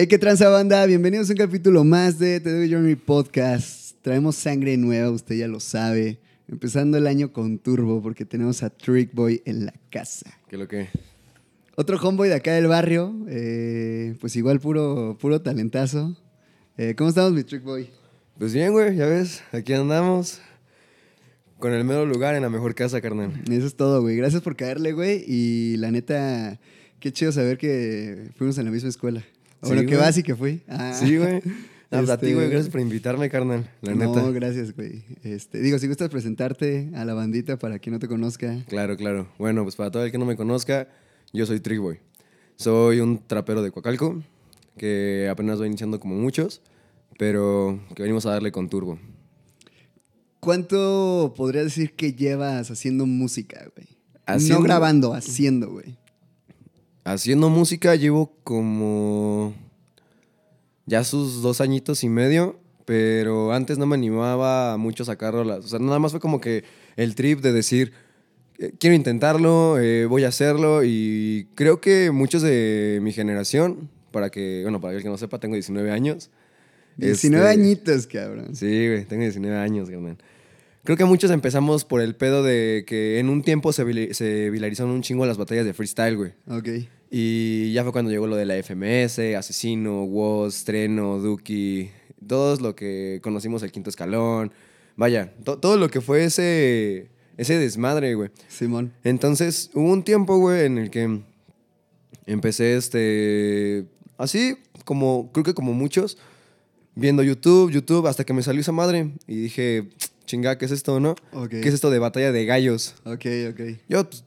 Hey, qué tranza banda, bienvenidos a un capítulo más de Te Doy Journey Podcast. Traemos sangre nueva, usted ya lo sabe. Empezando el año con turbo porque tenemos a Trick Boy en la casa. ¿Qué lo que? Otro homeboy de acá del barrio, eh, pues igual puro, puro talentazo. Eh, ¿Cómo estamos, mi Trick Boy? Pues bien, güey, ya ves, aquí andamos. Con el mero lugar en la mejor casa, carnal. Eso es todo, güey. Gracias por caerle, güey. Y la neta, qué chido saber que fuimos en la misma escuela. O Sí, bueno, que güey. vas y que fui. Ah. Sí, güey. Ah, pues a ti, Este- güey, gracias por invitarme, carnal. La no, neta. gracias, güey. Este, digo, si gustas presentarte a la bandita para quien no te conozca. Claro, claro. Bueno, pues para todo el que no me conozca, yo soy Trickboy. Soy un trapero de Coacalco, que apenas voy iniciando como muchos, pero que venimos a darle con turbo. ¿Cuánto podrías decir que llevas haciendo música, güey? Haciendo- No grabando, haciendo, güey. Haciendo música llevo como ya sus dos añitos y medio, pero antes no me animaba mucho a sacar rolas. O sea, nada más fue como que el trip de decir, eh, quiero intentarlo, eh, voy a hacerlo y creo que muchos de mi generación, para que, bueno, para el que no sepa, tengo 19 años. 19 Este, añitos, cabrón. Sí, güey, tengo 19 años, carnal. Creo que muchos empezamos por el pedo de que en un tiempo se, se viralizaron un chingo las batallas de freestyle, güey. Ok. Y ya fue cuando llegó lo de la FMS, Asesino, Woz, Treno, Duki, todos lo que conocimos el quinto escalón. Vaya, to- todo lo que fue ese, ese desmadre, güey. Simón. Entonces, hubo un tiempo, güey, en el que empecé, este, así como, creo que como muchos, viendo YouTube, YouTube, hasta que me salió esa madre. Y dije, chinga, ¿qué es esto, no? ¿Qué es esto de batalla de gallos? Ok, ok. Yo pues,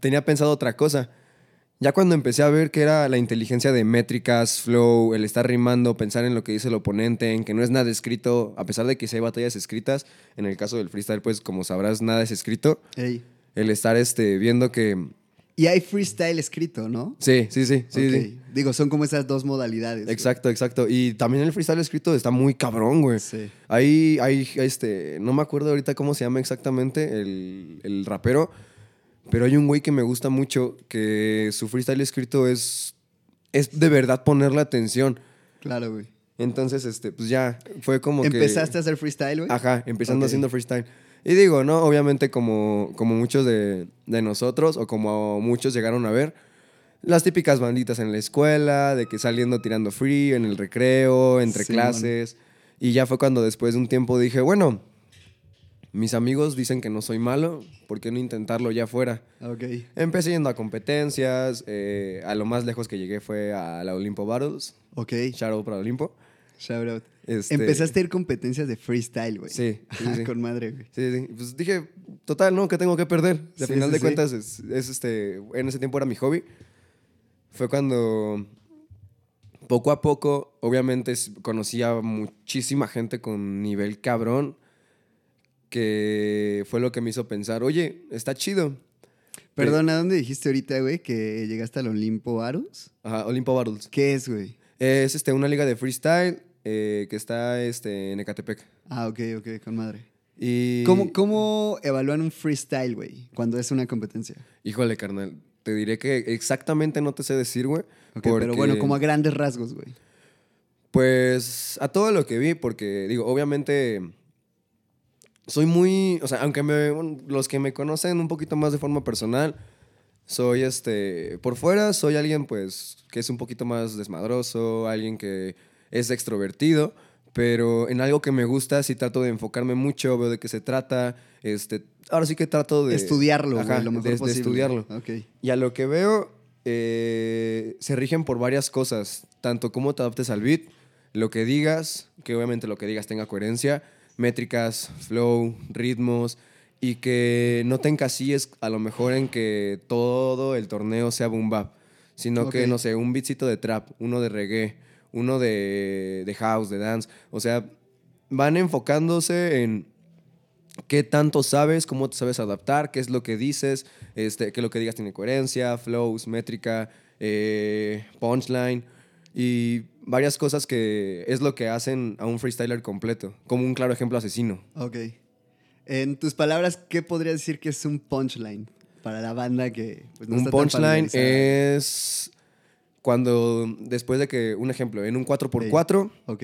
tenía pensado otra cosa. Ya cuando empecé a ver que era la inteligencia de métricas, flow, el estar rimando, pensar en lo que dice el oponente, en que no es nada escrito, a pesar de que sí hay batallas escritas, en el caso del freestyle, pues como sabrás, nada es escrito. Ey. El estar este, viendo que... Y hay freestyle escrito, ¿no? Sí, sí, sí, sí, sí. Digo, son como esas dos modalidades. güey. Exacto, exacto. Y también el freestyle escrito está muy cabrón, güey. Sí. Ahí, hay, este, no me acuerdo ahorita cómo se llama exactamente el, el rapero, pero hay un güey que me gusta mucho que su freestyle escrito es, es de verdad ponerle atención. Claro, güey. Entonces, este, pues ya, fue como que... ¿Empezaste a hacer freestyle, güey? Ajá, empezando haciendo freestyle. Y digo, ¿no? Obviamente como, como muchos de, de nosotros o como muchos llegaron a ver, las típicas banditas en la escuela, de que saliendo tirando free, en el recreo, entre clases. Y ya fue cuando después de un tiempo dije, bueno, mis amigos dicen que no soy malo, ¿por qué no intentarlo ya afuera? Ok. Empecé yendo a competencias, eh, a lo más lejos que llegué fue a la Olimpo Battles, Ok. shout out para Olimpo. Shout out. Este- Empezaste a ir competencias de freestyle, güey. Sí, sí, Ah, sí. Con madre, güey. Sí, sí. Pues dije, total, ¿no? ¿Qué tengo que perder? Al Sí, final sí, de cuentas, es, es, este, en ese tiempo era mi hobby. Fue cuando, poco a poco, obviamente s- conocí a muchísima gente con nivel cabrón, que fue lo que me hizo pensar, oye, está chido. Perdón, ¿a dónde dijiste ahorita, güey, que llegaste al Olimpo Aros? Ajá, Olimpo Battles. ¿Qué es, güey? Es este, una liga de freestyle eh, que está este, en Ecatepec. Ah, ok, ok, con madre. Y... ¿Cómo, ¿Cómo evalúan un freestyle, güey, cuando es una competencia? Híjole, carnal. Te diré que exactamente no te sé decir, güey. Ok, pero bueno, como a grandes rasgos, güey. Pues a todo lo que vi, porque digo, obviamente soy muy, o sea, aunque me, bueno, los que me conocen un poquito más de forma personal, soy este, por fuera soy alguien pues que es un poquito más desmadroso, alguien que es extrovertido, pero en algo que me gusta sí trato de enfocarme mucho, veo de qué se trata, este, ahora sí que trato de Estudiarlo, güey, Ajá, lo mejor de- de posible. estudiarlo. Ok. Y a lo que veo, eh, se rigen por varias cosas, tanto cómo te adaptes al beat, lo que digas, que obviamente lo que digas tenga coherencia, métricas, flow, ritmos, y que no te encasilles a lo mejor en que todo el torneo sea boom bap, sino que, no sé, un beatcito de trap, uno de reggae, uno de, de house, de dance, o sea, van enfocándose en qué tanto sabes, cómo te sabes adaptar, qué es lo que dices, este, que lo que digas tiene coherencia, flows, métrica, eh, punchline y varias cosas que es lo que hacen a un freestyler completo, como un claro ejemplo asesino. Ok. En tus palabras, ¿qué podrías decir que es un punchline? Para la banda que pues, no un está tan punchline familiarizada. es cuando después de que, un ejemplo, en un 4x4, Ok.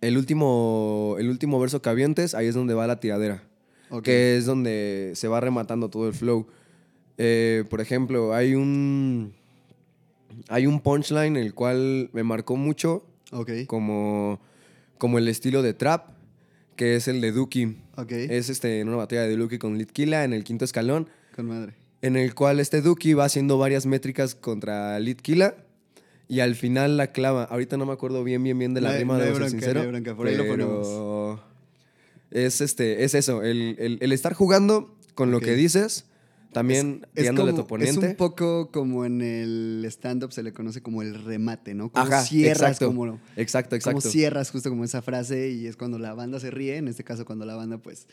el, último, el último verso que avientes, ahí es donde va la tiradera. Ok. que es donde se va rematando todo el flow. Eh, por ejemplo, hay un, hay un punchline el cual me marcó mucho Ok. como, como el estilo de trap, que es el de Duki. Ok. Es este, en una batalla de Duki con Litkila en el quinto escalón, Con madre. en el cual este Duki va haciendo varias métricas contra Litkila. Y al final la clava. Ahorita no me acuerdo bien, bien, bien de la hay- rima, ser bronca, sincero. no hay bronca, por ahí lo pero Es, este, es eso, el, el- el estar jugando con lo que dices, también Es, tirándole a tu como- es oponente. un poco como en el stand-up se le conoce como el remate, ¿no? Como Ajá, cierras, exacto. como, Exacto, exacto. como cierras justo como esa frase y es cuando la banda se ríe, en este caso cuando la banda pues...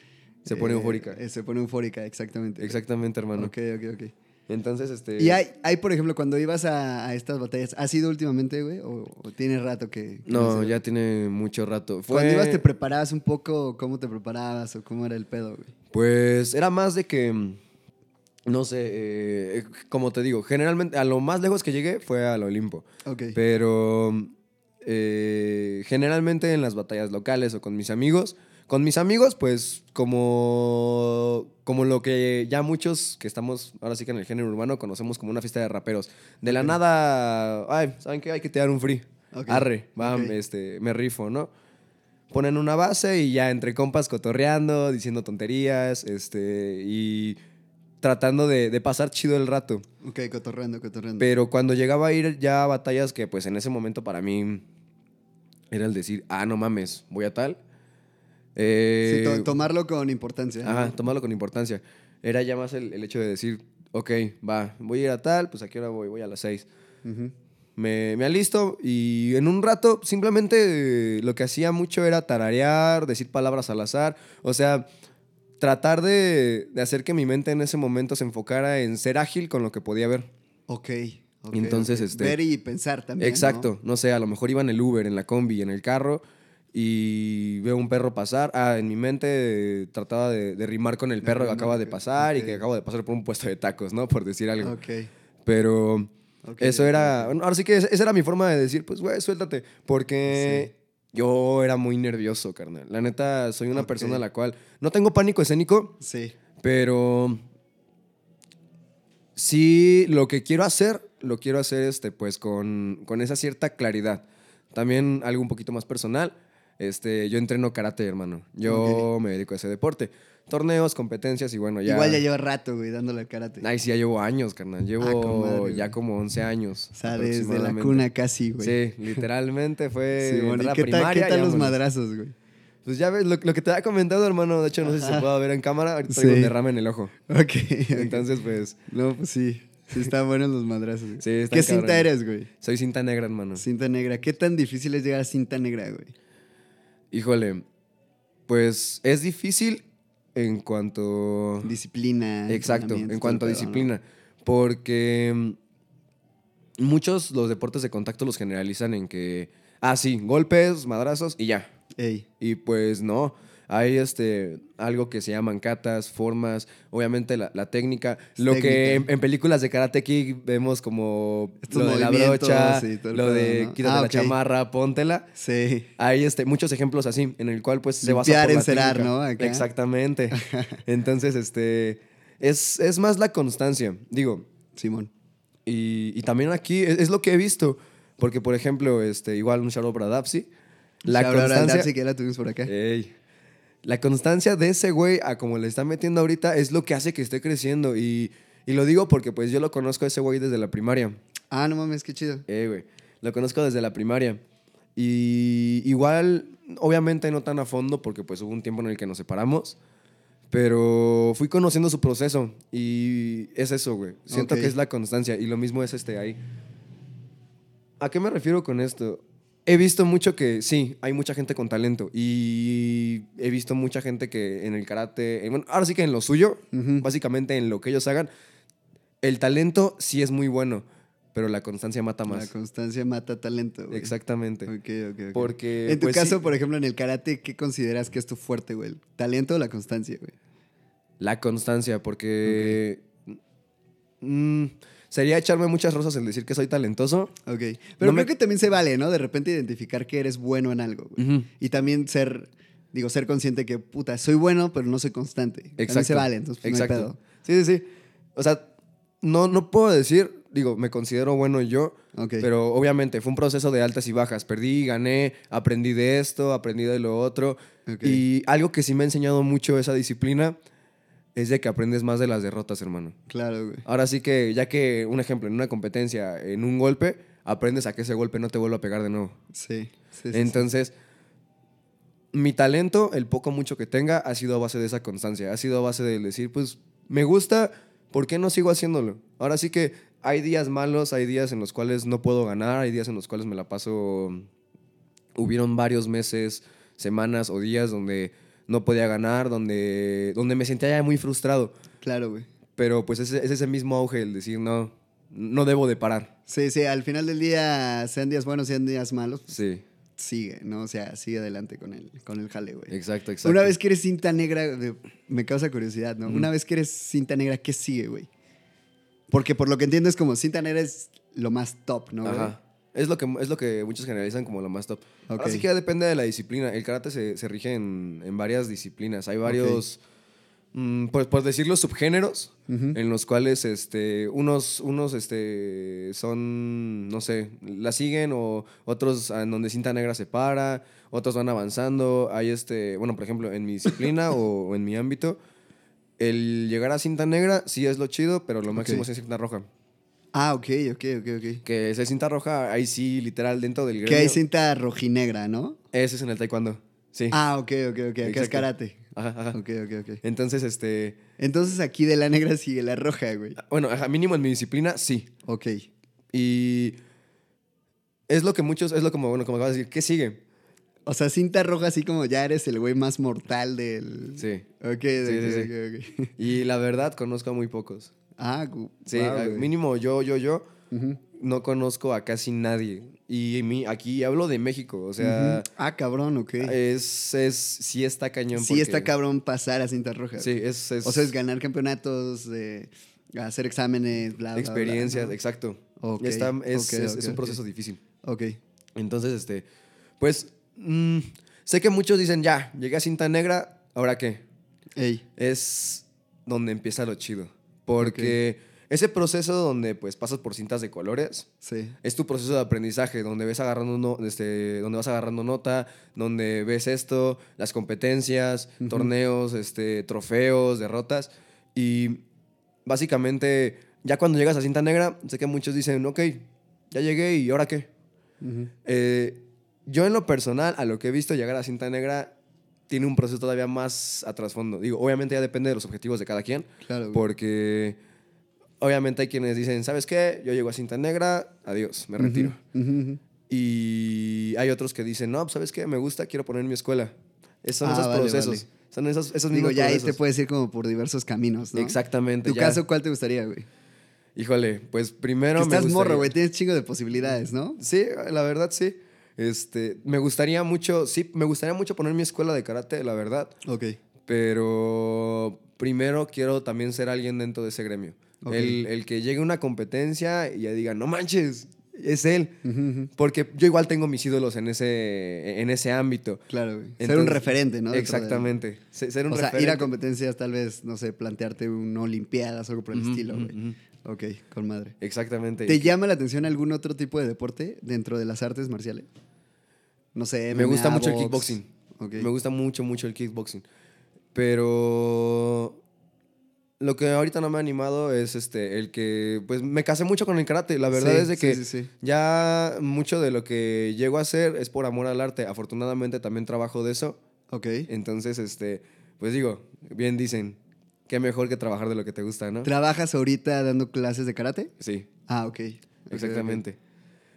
Se pone eh, eufórica. eh, se pone eufórica, exactamente. Exactamente, hermano. Ok, ok, ok. Entonces, este. Y hay, hay, por ejemplo, cuando ibas a, a estas batallas, ¿has ido últimamente, güey? ¿O, o tiene rato que...? que No, ya tiene mucho rato. Fue, Cuando ibas te preparabas un poco, ¿cómo te preparabas o cómo era el pedo, güey? Pues era más de que. No sé, eh, como te digo, generalmente a lo más lejos que llegué fue al Olimpo. Pero eh, generalmente en las batallas locales o con mis amigos, con mis amigos, pues como, como lo que ya muchos que estamos ahora sí que en el género urbano conocemos como una fiesta de raperos. De la nada, ay, ¿saben qué? Hay que tirar un free. Arre, ok. este, me rifo, ¿no? Ponen una base y ya entre compas cotorreando, diciendo tonterías, este, y tratando de, de pasar chido el rato. Ok, cotorreando, cotorreando. Pero cuando llegaba a ir ya a batallas que pues en ese momento para mí era el decir, ah, no mames, voy a tal. Sí, Eh, to- tomarlo con importancia. Ajá, tomarlo con importancia. Era ya más el, el hecho de decir, ok, va, voy a ir a tal, pues a qué hora voy, voy a las seis. Me, me alisto y en un rato simplemente lo que hacía mucho era tararear, decir palabras al azar. O sea, tratar de, de hacer que mi mente en ese momento se enfocara en ser ágil con lo que podía ver. Ok. ok, Entonces, este- Ver y pensar también. Exacto. ¿no? sé, a lo mejor iba en el Uber, en la combi, en el carro y veo un perro pasar. Ah, en mi mente trataba de, de rimar con el perro que acaba de pasar y que acabo de pasar por un puesto de tacos, ¿no? Por decir algo. Ok. Pero eso era. ahora sí que esa esa era mi forma de decir, pues, güey, suéltate. Porque yo era muy nervioso, carnal. La neta, soy una persona a la cual no tengo pánico escénico, Sí. pero sí lo que quiero hacer, lo quiero hacer este, pues con, con esa cierta claridad. También algo un poquito más personal. Este, yo entreno karate, hermano. Yo me dedico a ese deporte. Torneos, competencias y bueno, ya. Igual ya lleva rato, güey, dándole al karate. Ay, sí, ya llevo años, carnal. Llevo Ah, madre, ya como 11 años. o sea, desde la cuna casi, güey. Sí, literalmente fue. Simón, entrar ¿Y a qué tal, primaria qué y tal los vámonos. madrazos, güey? Pues ya ves, lo, lo que te había comentado, hermano. De hecho, no sé si se Ajá. pueda ver en cámara. Ahorita un Sí. derrame en el ojo. Ok. Entonces, pues, No, pues sí. Sí están buenos los madrazos. güey. Sí, están ¿Qué cinta eres, güey? soy cinta negra, hermano. Cinta negra. ¿Qué tan difícil es llegar a cinta negra, güey? Híjole, pues es difícil en cuanto. Disciplina. Exacto, en cuanto a disciplina. Porque mm, muchos los deportes de contacto los generalizan en que, ah, sí, golpes, madrazos y ya. Ey. Y pues no, hay este, algo que se llaman catas, formas, obviamente la, la técnica. Lo que en, en películas de Karate Kid vemos como Estos lo de la brocha, lo pedo, de ¿no? quítate Ah, la chamarra, póntela. Sí. Hay este, muchos ejemplos así, en el cual pues se basa por encerar. ¿no? Acá. Exactamente. Entonces, este, es, es más la constancia, digo. Simón. Y, y también aquí es, es lo que he visto, porque por ejemplo, este, igual un shout out para Dapsi. La Shout constancia... Que la tuvimos por acá. Ey. La constancia de ese güey a como le está metiendo ahorita es lo que hace que esté creciendo. Y, y lo digo porque pues yo lo conozco a ese güey desde la primaria. Ah, no mames, qué chido. Eh, güey. Lo conozco desde la primaria. Y igual, obviamente no tan a fondo porque pues hubo un tiempo en el que nos separamos. Pero fui conociendo su proceso y es eso, güey. Siento que es la constancia y lo mismo es este ahí. ¿A qué me refiero con esto? He visto mucho que sí, hay mucha gente con talento y he visto mucha gente que en el karate, bueno, ahora sí que en lo suyo, básicamente en lo que ellos hagan, el talento sí es muy bueno, pero la constancia mata La más. constancia mata talento, güey. Exactamente. Ok, ok, ok. Porque, En tu pues, caso, sí, por ejemplo, en el karate, ¿qué consideras que es tu fuerte, güey? ¿El ¿Talento o la constancia, güey? La constancia, porque mm, sería echarme muchas rosas el decir que soy talentoso. Ok. Pero No creo me- que también se vale, ¿no? De repente identificar que eres bueno en algo, güey. Ujú. Y también ser, digo, ser consciente que, puta, soy bueno, pero no soy constante. También Exacto. se vale, entonces pues, no hay Exacto. pedo. Sí, sí, sí. O sea, no, no puedo decir, digo, me considero bueno yo, Ok. pero obviamente fue un proceso de altas y bajas. Perdí, gané, aprendí de esto, aprendí de lo otro. Ok. Y algo que sí me ha enseñado mucho esa disciplina es de que aprendes más de las derrotas, hermano. Claro, güey. Ahora sí que, ya que, un ejemplo, en una competencia, en un golpe, aprendes a que ese golpe no te vuelva a pegar de nuevo. Sí. sí, sí, sí. Entonces, mi talento, el poco mucho que tenga, ha sido a base de esa constancia. Ha sido a base de decir, pues, me gusta, ¿por qué no sigo haciéndolo? Ahora sí que hay días malos, hay días en los cuales no puedo ganar, hay días en los cuales me la paso... Hubieron varios meses, semanas o días donde no podía ganar, donde, donde me sentía ya muy frustrado. Claro, güey. Pero pues ese- es ese mismo auge, el decir, no, no debo de parar. Sí, sí, al final del día, sean días buenos, sean días malos, pues, Sí, sigue, ¿no? O sea, sigue adelante con el, con el jale, güey. exacto, exacto. Una vez que eres cinta negra, me causa curiosidad, ¿no? Una vez que eres cinta negra, ¿qué sigue, güey? Porque por lo que entiendo es como cinta negra es lo más top, ¿no? güey? Es lo, que, es lo que muchos generalizan como lo más top. Ok. Ahora sí que ya depende de la disciplina. El karate se, se rige en, en varias disciplinas. Hay varios, mm, pues por decirlo, subgéneros en los cuales este, unos, unos este, son, no sé, la siguen o otros en donde cinta negra se para, otros van avanzando. Hay este, bueno, por ejemplo, en mi disciplina o, o en mi ámbito, el llegar a cinta negra sí es lo chido, pero lo máximo es cinta roja. Ah, ok, ok, ok, ok. Que esa cinta roja, ahí sí, literal, dentro del gremio. Que hay cinta rojinegra, ¿no? Ese es en el taekwondo. Sí. Ah, ok, ok, ok. Acá es karate. Ajá, ajá. Ok, ok, ok. Entonces, este. Entonces aquí de la negra sigue la roja, güey. Bueno, ajá, mínimo en mi disciplina, sí. Ok. Y. Es lo que muchos. Es lo como, bueno, como acabas de decir. ¿Qué sigue? O sea, cinta roja así como ya eres el güey más mortal del... Sí. Ok, Sí, ok, sí, sí. ok, ok. Y la verdad, conozco a muy pocos. Ah, Sí, mínimo yo, yo, yo. No conozco a casi nadie. Y mi, aquí hablo de México. O sea. Ah, cabrón, ok. es, es. Sí está cañón. sí está porque- cabrón pasar a cinta roja. Sí, es. es O sea, es ganar campeonatos, eh, hacer exámenes, bla, bla, bla, experiencias, ¿no? exacto. Está- es, es- un proceso difícil. Ok. Entonces, este, pues, mm, sé que muchos dicen, ya, llegué a cinta negra, ¿ahora qué? Ey. Es donde empieza lo chido. Porque ese proceso donde, pues, pasas por cintas de colores, Sí. es tu proceso de aprendizaje, donde ves agarrando no- este, donde vas agarrando nota, donde ves esto, las competencias, torneos, este, trofeos, derrotas. Y básicamente, ya cuando llegas a cinta negra, sé que muchos dicen, ok, ya llegué y ¿ahora qué? Eh, yo en lo personal, a lo que he visto llegar a cinta negra, tiene un proceso todavía más a trasfondo. Digo, obviamente ya depende de los objetivos de cada quien, Claro. porque obviamente hay quienes dicen, ¿sabes qué? Yo llego a cinta negra, adiós, me retiro. Ujú, ujú. Y hay otros que dicen, no, pues, ¿sabes qué? Me gusta, quiero poner mi escuela. Es- Son Ah, esos vale, procesos. vale. Son esos, esos Digo, ya ahí te procesos. puedes ir como por diversos caminos, ¿no? Exactamente. ¿Tu ya. caso cuál te gustaría, güey? Híjole, pues primero Que me estás morro, güey. Tienes chingo de posibilidades, ¿no? Sí, la verdad sí. Este, me gustaría mucho, sí, me gustaría mucho poner mi escuela de karate, la verdad. Ok. Pero primero quiero también ser alguien dentro de ese gremio. Ok. El, el que llegue a una competencia y ya diga, no manches, es él. Porque yo igual tengo mis ídolos en ese, en ese ámbito. Claro, güey. ser un referente, ¿no? De- Exactamente. Se- Ser un O sea, referente. ir a competencias, tal vez, no sé, plantearte una olimpiadas o algo por el estilo, güey. Ok, con madre. Exactamente. ¿Te llama la atención algún otro tipo de deporte dentro de las artes marciales? No sé, Me gusta mucho el box. kickboxing. Me gusta mucho, mucho el kickboxing. Pero lo que ahorita no me ha animado es este, el que, pues me casé mucho con el karate. La verdad Sí, es de que sí, sí. ya mucho de lo que llego a hacer es por amor al arte. Afortunadamente también trabajo de eso. Ok. Entonces, este, pues digo, bien dicen, qué mejor que trabajar de lo que te gusta, ¿no? ¿Trabajas ahorita dando clases de karate? Sí, Ah, ok. Ok, exactamente.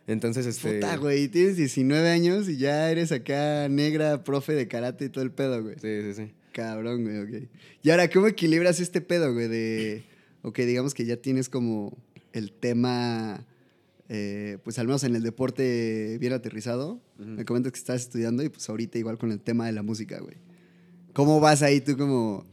Entonces, este... Puta, güey, tienes 19 años y ya eres acá negra, profe de karate y todo el pedo, güey. Sí, sí, sí. Cabrón, güey, ok. Y ahora, ¿cómo equilibras este pedo, güey? De, ok, digamos que ya tienes como el tema, eh, pues al menos en el deporte bien aterrizado. Me comentas que estás estudiando y pues ahorita igual con el tema de la música, güey. ¿Cómo vas ahí tú como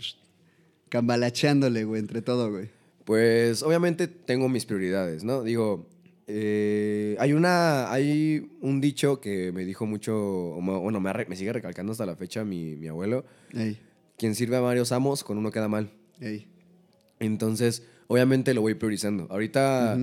cambalacheándole, güey, entre todo, güey? Pues obviamente tengo mis prioridades, ¿no? Digo, eh, hay una, hay un dicho que me dijo mucho, bueno, me, me sigue recalcando hasta la fecha mi, mi abuelo, Ey, quien sirve a varios amos, con uno queda mal. ey. Entonces, obviamente lo voy priorizando. Ahorita,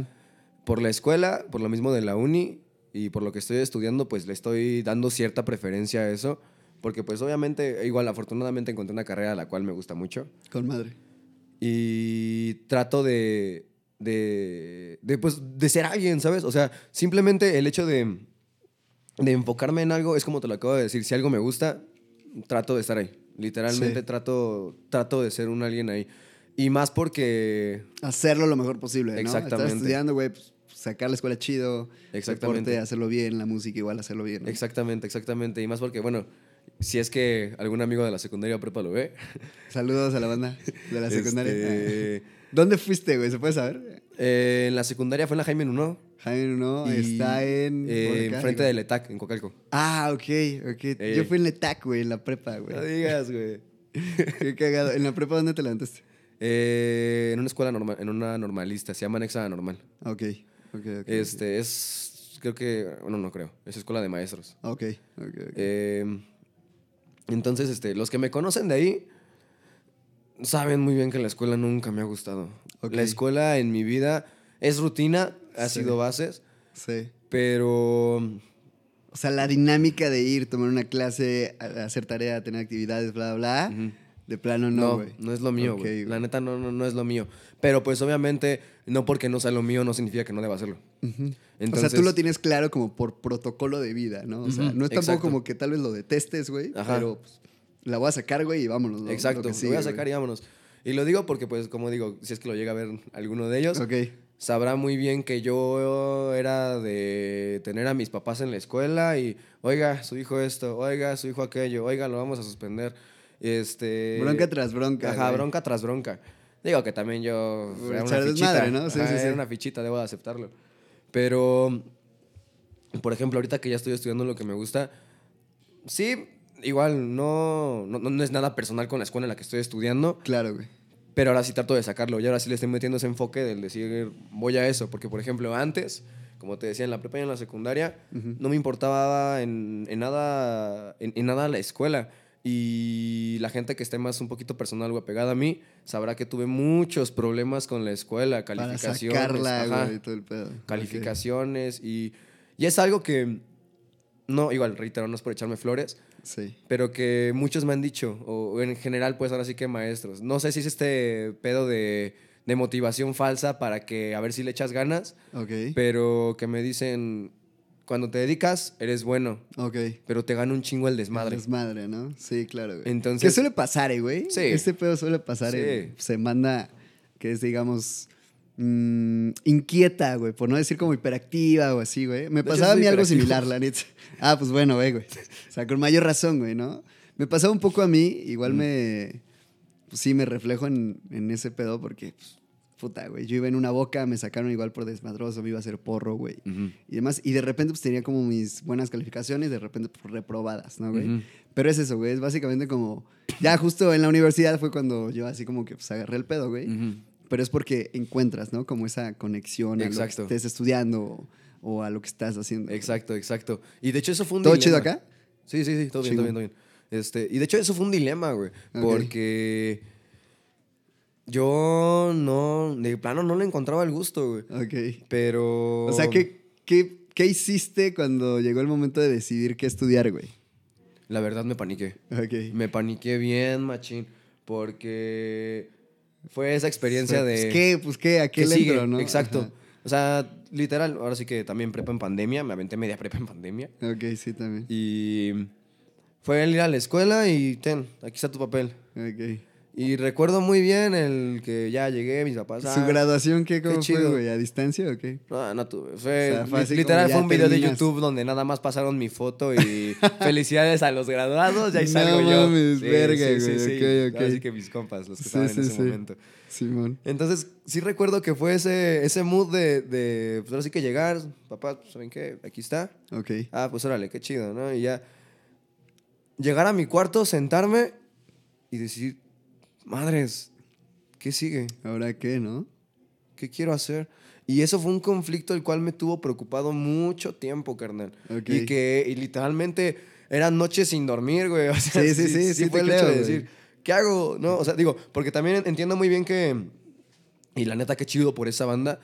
por la escuela, por lo mismo de la uni y por lo que estoy estudiando, pues le estoy dando cierta preferencia a eso. Porque pues obviamente, igual afortunadamente encontré una carrera a la cual me gusta mucho. Con madre. Y trato de, de, de, pues, de ser alguien, ¿sabes? O sea, simplemente el hecho de, de enfocarme en algo es como te lo acabo de decir. Si algo me gusta, trato de estar ahí. Literalmente Sí. trato, trato de ser un alguien ahí. Y más porque... Hacerlo lo mejor posible, ¿no? Exactamente. Estar estudiando, güey, pues, sacar la escuela chido. Exactamente. Deporte, hacerlo bien, la música igual hacerlo bien. ¿no? Exactamente, exactamente. Y más porque, bueno, si es que algún amigo de la secundaria o prepa lo ve. Saludos a la banda de la secundaria. este, ¿Dónde fuiste, güey? ¿Se puede saber? eh, en la secundaria fue en la Jaime Nuno. Jaime no, y, está en... eh, enfrente del ETAC, en Cocalco. Ah, ok, ok. Ey, Yo fui en Letac, güey, en la prepa, güey. No digas, güey. Qué cagado. ¿En la prepa dónde te levantaste? Eh, en una escuela normal, en una normalista, se llama Anexa Normal. Ok, ok, ok. Este, es, creo que, bueno, no creo, es escuela de maestros. Ok, ok, ok. Eh, entonces, este, los que me conocen de ahí saben muy bien que la escuela nunca me ha gustado. La escuela en mi vida es rutina, ha Sí. sido bases, sí. pero O sea, la dinámica de ir, tomar una clase, hacer tarea, tener actividades, bla, bla. De plano no, no, güey. no, es lo mío. La neta no, no, no es lo mío. Pero pues obviamente, no porque no sea lo mío, no significa que no deba hacerlo. Entonces, o sea, tú lo tienes claro como por protocolo de vida, ¿no? O sea, no es tampoco exacto. como que tal vez lo detestes, güey, pero pues, la voy a sacar, güey, y vámonos. lo- Exacto, lo, sigue, voy a güey. sacar y vámonos. Y lo digo porque, pues, como digo, si es que lo llega a ver alguno de ellos, sabrá muy bien que yo era de tener a mis papás en la escuela y, oiga, su hijo esto, oiga, su hijo aquello, oiga, lo vamos a suspender. Este, bronca tras bronca. Ajá, güey. bronca tras bronca. Digo que también yo era una fichita, ¿no? Sí, Ajá, sí, sí. era una fichita, debo de aceptarlo. Pero, por ejemplo, ahorita que ya estoy estudiando lo que me gusta, sí, igual no, no, no es nada personal con la escuela en la que estoy estudiando, Claro, güey. pero ahora sí trato de sacarlo. Y ahora sí le estoy metiendo ese enfoque del decir, voy a eso. Porque, por ejemplo, antes, como te decía, en la prepa y en la secundaria, Ujú. no me importaba en, en nada, en, en nada la escuela. Y la gente que esté más un poquito personal o apegada a mí sabrá que tuve muchos problemas con la escuela, Para calificaciones. sacarla, ajá, todo el pedo. calificaciones y, y es algo que, no, igual, reitero, no es por echarme flores, Sí. pero que muchos me han dicho, o en general, pues ahora sí que maestros. No sé si es este pedo de, de motivación falsa para que a ver si le echas ganas, Ok. pero que me dicen, cuando te dedicas, eres bueno, Ok. pero te gana un chingo el desmadre. Desmadre, ¿no? Sí, claro, güey. Entonces- Que suele pasar, eh, güey. Sí. Este pedo suele pasar. Sí. eh, se manda, que es, digamos, mm, inquieta, güey. Por no decir como hiperactiva o así, güey. Me pasaba a mí algo similar, la neta. Ah, pues bueno, güey, güey. O sea, con mayor razón, güey, ¿no? Me pasaba un poco a mí. Igual Mm. me... Pues sí, me reflejo en, en ese pedo porque... pues, puta, güey. Yo iba en una boca, me sacaron igual por desmadroso, me iba a hacer porro, güey. Y demás. Y de repente, pues tenía como mis buenas calificaciones, de repente, pues, reprobadas, ¿no, güey? Pero es eso, güey. Es básicamente como. Ya justo en la universidad fue cuando yo así como que pues agarré el pedo, güey. Ujú. Pero es porque encuentras, ¿no? Como esa conexión a lo que estés estudiando o, o a lo que estás haciendo. Exacto, exacto. Y de hecho eso fue un ¿Todo dilema. chido acá? Sí, sí, sí, todo bien, todo bien, todo bien. Este, y de hecho eso fue un dilema, güey. Porque yo no, de plano no le encontraba el gusto, güey. Ok. Pero... O sea, ¿qué, qué, ¿qué hiciste cuando llegó el momento de decidir qué estudiar, güey? La verdad me paniqué. Ok. Me paniqué bien, machín. Porque fue esa experiencia Pues, de... ¿qué? Pues qué, ¿a qué que le sigue, entro, no? Exacto. Ajá. O sea, literal, ahora sí que también prepa en pandemia. Me aventé media prepa en pandemia. Ok, sí, también. Y fue el ir a la escuela y ten, aquí está tu papel. Ok. Y recuerdo muy bien el que ya llegué, mis papás. ¿Su ah, graduación qué, cómo fue, chido. güey? ¿A distancia o qué? No, no tuve. Fue, O sea, fue literal, ya fue un video de. YouTube donde nada más pasaron mi foto y felicidades a los graduados. Y ahí No salgo yo. mames, verga, güey, ok, ok. Así que mis compas, los que Sí, estaban sí, en ese sí. momento. Simón. Entonces, sí recuerdo que fue ese, ese mood de, de, pues ahora sí que llegar, papá, pues, ¿saben qué? Aquí está. Ok. Ah, pues órale, qué chido, ¿no? Y ya llegar a mi cuarto, sentarme y decir, madres, ¿qué sigue? ¿Ahora qué, no? ¿Qué quiero hacer? Y eso fue un conflicto el cual me tuvo preocupado mucho tiempo, carnal. Y que y literalmente eran noches sin dormir, güey. O sea, Sí, sí, sí, sí fue el hecho de decir, ¿qué hago? No, o sea, digo, porque también entiendo muy bien que, y la neta, qué chido por esa banda,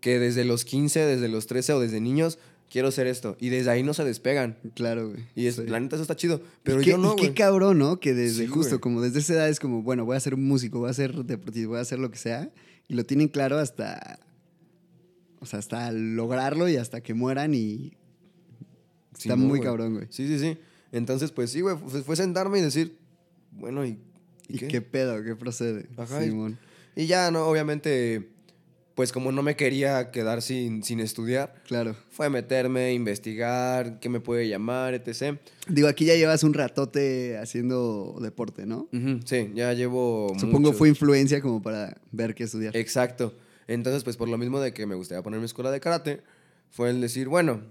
que desde los 15, desde los 13 o desde niños, quiero hacer esto. Y desde ahí no se despegan. Claro, güey. Y es, Sí. la neta, eso está chido. Pero qué, yo no, qué cabrón, ¿no? Que desde Sí, justo, güey. como desde esa edad es como, bueno, voy a ser un músico, voy a ser deportista, voy a hacer lo que sea. Y lo tienen claro hasta. O sea, hasta lograrlo y hasta que mueran y. Sí, Está no, muy güey. cabrón, güey. Sí, sí, sí. Entonces, pues sí, güey, fue, sentarme y decir, bueno, ¿y, y ¿Y qué? qué? pedo? ¿Qué procede? Ajá. Y ya, no, obviamente, pues como no me quería quedar sin, sin estudiar, Claro. fue meterme, investigar, qué me puede llamar, etc. Digo, aquí ya llevas un ratote haciendo deporte, ¿no? Sí, ya llevo. Supongo mucho- fue influencia como para ver qué estudiar. Exacto. Entonces, pues por lo mismo de que me gustaría poner mi escuela de karate, fue el decir, bueno,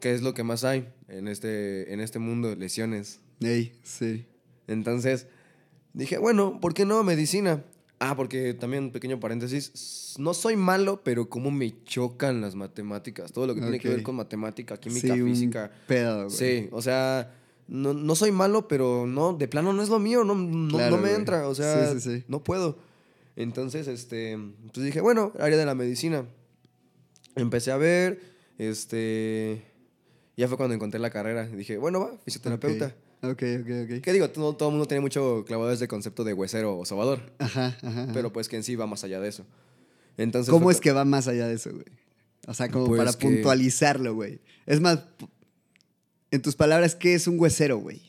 ¿qué es lo que más hay en este, en este mundo? Lesiones. Ey, sí. Entonces, dije, bueno, ¿por qué no medicina? Ah, porque también, un pequeño paréntesis, no soy malo, pero como me chocan las matemáticas. Todo lo que tiene que ver con matemática, química, sí, un física. Pedo, güey. Sí, o sea, no, no soy malo, pero no, de plano no es lo mío, no, no, Claro, no me güey. entra, o sea, Sí, sí, sí. no puedo. Entonces, este, pues dije, bueno, área de la medicina. Empecé a ver, este, ya fue cuando encontré la carrera. Dije, bueno, va, fisioterapeuta. Ok, ok, ok. ¿Qué digo? Todo, todo el mundo tiene mucho clavado ese concepto de huesero o sobador, Ajá, ajá. ajá. pero pues que en sí va más allá de eso. Entonces, ¿Cómo es que va más allá de eso, güey? O sea, como Pues para que- puntualizarlo, güey. Es más, en tus palabras, ¿qué es un huesero, güey?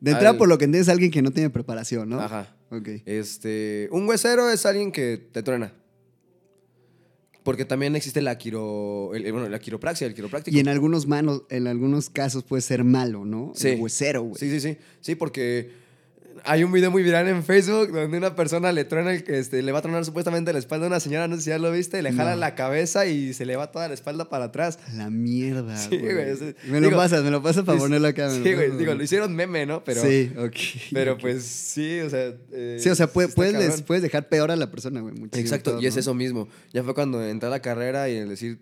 De entrada, Al- por lo que entiendes, alguien que no tiene preparación, ¿no? Ajá. Ok. Este, un huesero es alguien que te truena. Porque también existe la quiro, el- bueno, la quiropraxia, el quiropráctico. Y en algunos manos, en algunos casos puede ser malo, ¿no? Sí. El huesero, güey. Sí, sí, sí. Sí, porque hay un video muy viral en Facebook donde una persona le truena, el, este, le va a tronar supuestamente la espalda a una señora, no sé si ya lo viste, le jala No. la cabeza y se le va toda la espalda para atrás. La mierda, Sí, güey. Me lo pasas, me lo pasas para Es- ponerlo acá. Sí, güey, digo, lo hicieron meme, ¿no? Pero, Sí, ok. pero pues sí, o sea. eh, Sí, o sea, puede- puedes, des- puedes dejar peor a la persona, güey. Exacto, todo, y es ¿no? eso mismo. Ya fue cuando entré a la carrera y el decir,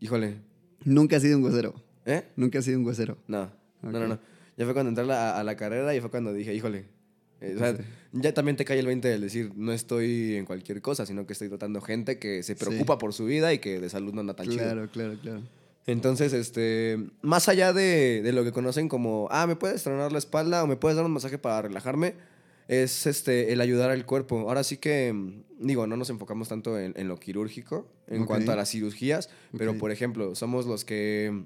híjole, Nunca has sido un huesero. ¿eh? Nunca has sido un huesero. No, no, no, no. Ya fue cuando entré a la, a la carrera y fue cuando dije, híjole. Eh, o sea, ya también te cae el 20 del decir, no estoy en cualquier cosa, sino que estoy tratando gente que se Sí. preocupa por su vida y que de salud no anda tan chido. Claro, claro, claro. Entonces, este, más allá de, de lo que conocen como, ah, me puedes tronar la espalda o me puedes dar un masaje para relajarme, es este, el ayudar al cuerpo. Ahora sí que, mm, digo, no nos enfocamos tanto en, en lo quirúrgico en cuanto a las cirugías, pero por ejemplo, somos los que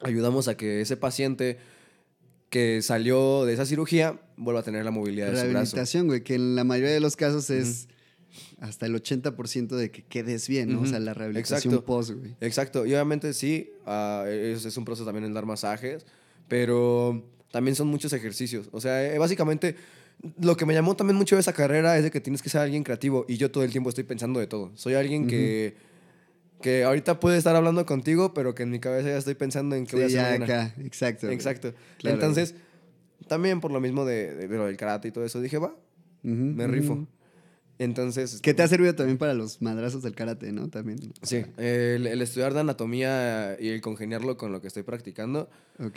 ayudamos a que ese paciente que salió de esa cirugía vuelva a tener la movilidad de su brazo. Rehabilitación, güey, que en la mayoría de los casos es hasta el 80% de que quedes bien, ¿no? O sea, la rehabilitación Exacto. post, güey. Exacto, y obviamente sí, ah, es, es un proceso también el dar masajes, pero también son muchos ejercicios. O sea, eh, básicamente lo que me llamó también mucho de esa carrera es de que tienes que ser alguien creativo y yo todo el tiempo estoy pensando de todo. Soy alguien que, que ahorita puede estar hablando contigo, pero que en mi cabeza ya estoy pensando en qué voy a Sí, hacer ya mañana. acá, exacto. Exacto. Claro, Entonces, también por lo mismo de, de- de lo del karate y todo eso, dije, va, Ujú, me ujú. rifo. Entonces... Que te ha servido también para los madrazos del karate, ¿no? También. Sí, el, el estudiar de anatomía y el congeniarlo con lo que estoy practicando,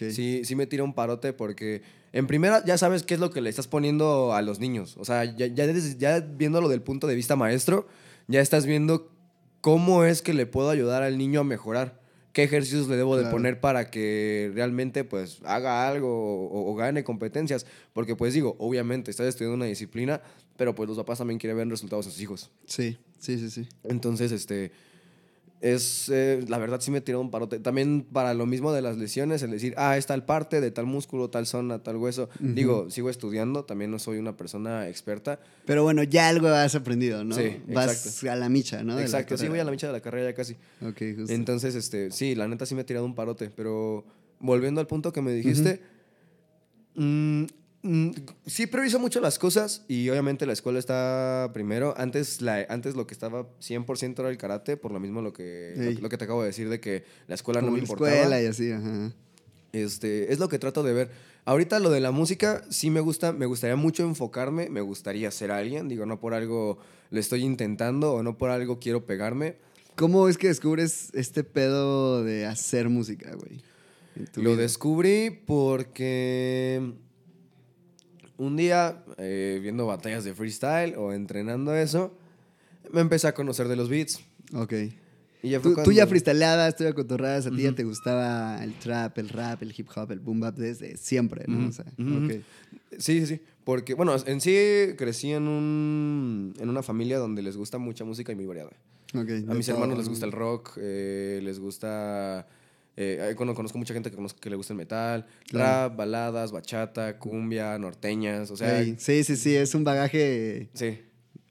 sí, sí me tira un parote porque en primera ya sabes qué es lo que le estás poniendo a los niños. O sea, ya, ya, desde- ya viéndolo del punto de vista maestro, ya estás viendo cómo es que le puedo ayudar al niño a mejorar. ¿Qué ejercicios le debo de poner para que realmente pues haga algo o, o gane competencias? Porque pues digo, obviamente estás estudiando una disciplina, pero pues los papás también quieren ver resultados en sus hijos. Sí, sí, sí, sí. Entonces, este. Es. eh, la verdad, sí me tiró un parote. También para lo mismo de las lesiones, el decir, ah, es tal parte de tal músculo, tal zona, tal hueso. Digo, sigo estudiando, también no soy una persona experta. Pero bueno, ya algo has aprendido, ¿no? Sí, Vas exacto. a la micha, ¿no? Exacto, sí, voy a la micha de la carrera ya casi. Ok, justo. Entonces, este, sí, la neta sí me ha tirado un parote. Pero volviendo al punto que me dijiste, mm, mm, sí priorizo mucho las cosas y obviamente la escuela está primero. Antes, la, antes lo que estaba 100% era el karate, por lo mismo lo que, lo, lo que te acabo de decir de que la escuela no Como me la importaba. escuela y así, ajá. Este, es lo que trato de ver. Ahorita lo de la música sí me gusta, me gustaría mucho enfocarme, me gustaría ser alguien, digo, no por algo lo estoy intentando o no por algo quiero pegarme. ¿Cómo es que descubres este pedo de hacer música, güey? Lo vida? descubrí porque un día, eh, viendo batallas de freestyle o entrenando eso, me empecé a conocer de los beats. Ok. Y ya Tú, tú cuando- ya freestyleabas, tú ya cotorrabas, a ti ya te gustaba el trap, el rap, el hip hop, el boom bap desde siempre, ¿no? Ujú, O sea, ujú. ok. Sí, sí, sí. Porque, bueno, en sí crecí en, un, en una familia donde les gusta mucha música y muy variada. ok, A mis todo, hermanos les gusta el rock, eh, les gusta... Eh, conozco mucha gente que, conozco que le gusta el metal, Claro. rap, baladas, bachata, cumbia, norteñas, o sea... Sí, sí, sí, es un bagaje Sí,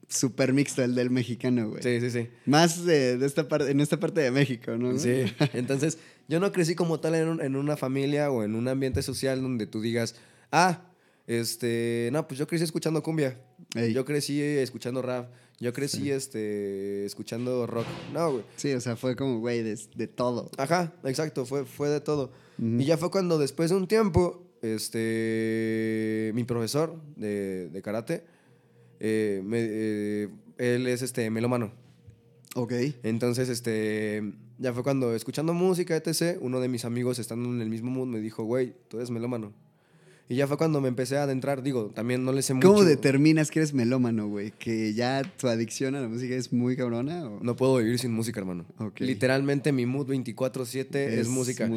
súper mixto el del mexicano, güey. sí, sí, sí. Más de, de esta parte, en esta parte de México, ¿no? Sí, entonces yo no crecí como tal en, un- en una familia o en un ambiente social donde tú digas, ah, este, no, pues yo crecí escuchando cumbia, Ey. yo crecí escuchando rap, yo crecí Sí. este, escuchando rock. No, güey. Sí, o sea, fue como, güey, de, de todo. Ajá, exacto, fue, fue de todo. Y ya fue cuando después de un tiempo, este, mi profesor de, de karate, eh, me- eh, él es este melómano. Ok. Entonces, este, ya fue cuando escuchando música, etc., uno de mis amigos estando en el mismo mood me dijo, güey, tú eres melómano. Y ya fue cuando me empecé a adentrar, digo, también no le sé mucho. ¿Cómo determinas que eres melómano, güey? ¿Que ya tu adicción a la música es muy cabrona? O? No puedo vivir sin música, hermano. Literalmente mi mood 24/7 es, música.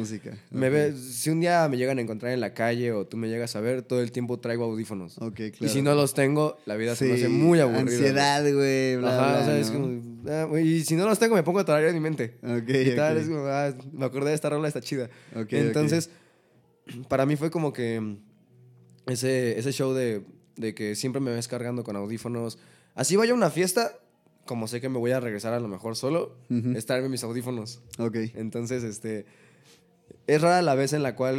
Me si un día me llegan a encontrar en la calle o tú me llegas a ver, todo el tiempo traigo audífonos. Ok, claro. Y si no los tengo, la vida se me hace muy aburrida. Ansiedad, güey, bla, Ajá, bla, o sea, es ¿no? como, ah, güey, y si no los tengo, me pongo a tararear en mi mente. Ok, Y tal, es como, ah, me acordé de esta rola, está chida. Entonces, para mí fue como que ese, ese show de, de que siempre me ves cargando con audífonos. Así vaya a una fiesta, como sé que me voy a regresar a lo mejor solo, Ujú. es traerme mis audífonos. Ok. Entonces, este. Es rara la vez en la cual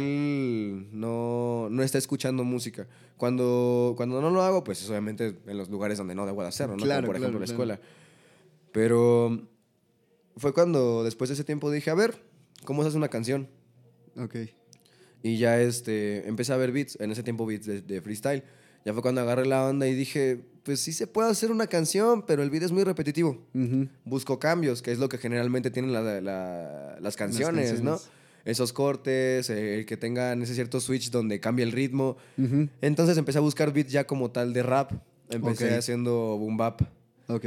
no, no está escuchando música. Cuando, cuando no lo hago, pues es obviamente en los lugares donde no debo de hacerlo, ¿no? Claro, Como por ejemplo claro, la claro. escuela. Pero fue cuando después de ese tiempo dije, a ver, ¿cómo se hace una canción? Ok. Y ya este, empecé a ver beats, en ese tiempo beats de, de freestyle. Ya fue cuando agarré la onda y dije, pues sí se puede hacer una canción, pero el beat es muy repetitivo. Ujú. Busco cambios, que es lo que generalmente tienen la- la- las canciones, ¿no? canciones. Esos cortes, eh, el que tengan ese cierto switch donde cambia el ritmo. Ujú. Entonces empecé a buscar beats ya como tal de rap. Empecé Ok. haciendo boom bap. Ok.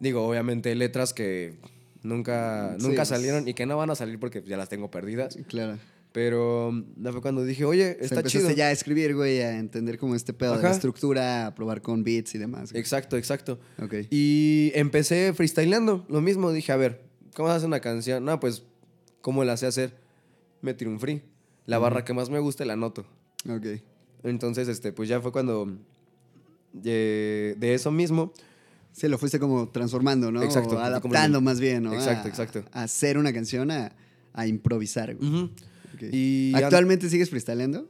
Digo, obviamente letras que nunca, Sí, nunca pues. salieron y que no van a salir porque ya las tengo perdidas. Claro. Pero mm, ya fue cuando dije, oye, O sea, está empezaste chido. ya a escribir, güey, a entender como este pedo de la Ajá. estructura, a probar con beats y demás. güey. Exacto, exacto. Ok. Y empecé freestyleando, lo mismo. Dije, a ver, ¿cómo se hace una canción? No, pues, ¿cómo la sé hacer? Me tiré un free. La barra que más me guste la anoto. Ok. Entonces, este, pues ya fue cuando eh, de eso mismo. Sí, lo fuiste como transformando, ¿no? Exacto, O como adaptando el- más bien, ¿no? Exacto, A- exacto. A hacer una canción, a, a improvisar, güey. Ujú. Y ¿Actualmente sigues freestyleando?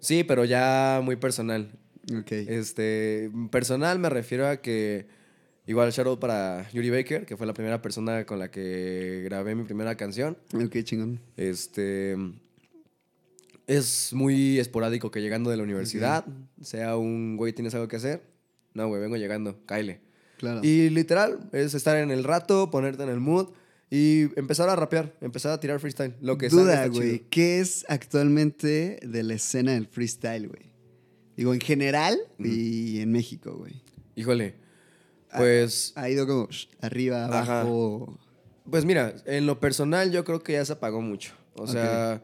Sí, pero ya muy personal. Ok. Este, personal me refiero a que igual shout out para Yuri Baker, que fue la primera persona con la que grabé mi primera canción. Ok, chingón. Este es muy esporádico que llegando de la universidad sea un güey tienes algo que hacer. No, güey, vengo llegando, cáele. Claro. Y literal es estar en el rato, ponerte en el mood y empezar a rapear, empezar a tirar freestyle, lo que Duda, güey. ¿Qué es actualmente de la escena del freestyle, güey? Digo, en general y en México, güey. Híjole. Pues Ha ido como arriba, Ajá. abajo. Pues mira, en lo personal yo creo que ya se apagó mucho. O sea,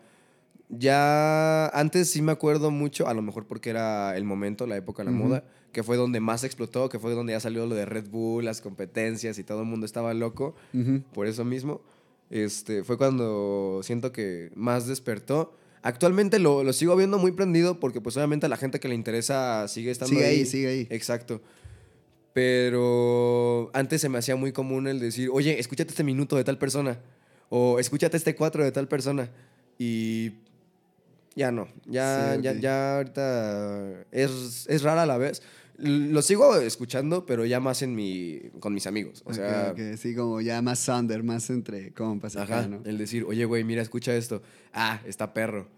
ya antes sí me acuerdo mucho, a lo mejor porque era el momento, la época, la Ujú. moda, que fue donde más explotó, que fue donde ya salió lo de Red Bull, las competencias y todo el mundo estaba loco. Por eso mismo, este, fue cuando siento que más despertó. Actualmente lo, lo sigo viendo muy prendido porque pues obviamente a la gente que le interesa sigue estando Sigue ahí, ahí. sigue ahí. Exacto. Pero antes se me hacía muy común el decir, oye, escúchate este minuto de tal persona. O escúchate este cuatro de tal persona. Y ya no. Ya, Sí, ok. ya, ya ahorita es, es rara a la vez. Lo sigo escuchando, pero ya más en mi, con mis amigos. O sea, Sí, como ya más thunder, más entre compas acá, ajá, ¿no? el decir, oye, güey, mira, escucha esto. Ah, está perro.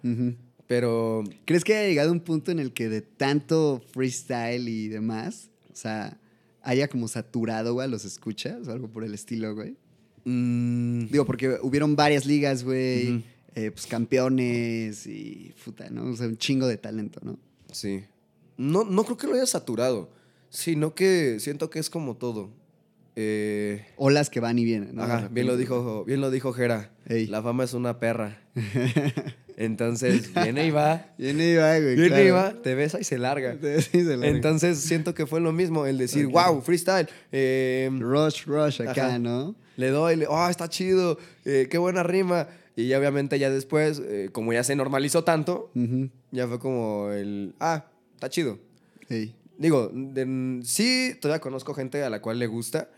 Pero ¿Crees que haya llegado un punto en el que de tanto freestyle y demás, o sea, haya como saturado, güey, los escuchas o algo por el estilo, güey? mm, Digo, porque hubieron varias ligas, güey, eh, pues campeones y puta, ¿no? O sea, un chingo de talento, ¿no? sí. No, no creo que lo haya saturado, sino que siento que es como todo. Eh, Olas que van y vienen, ¿no? Ajá, bien lo dijo, bien lo dijo Jera. Ey. La fama es una perra. Entonces, viene y va. Viene y va, güey. Viene claro. y va, te besa y se larga. Sí, se larga. Entonces, siento que fue lo mismo, el decir, wow, freestyle. eh, Rush, rush acá, Ajá. ¿no? le doy, le, oh, está chido, eh, qué buena rima. Y ya obviamente ya después, eh, como ya se normalizó tanto, ya fue como el, ah, está chido. Digo, de- sí, todavía conozco gente a la cual le gusta,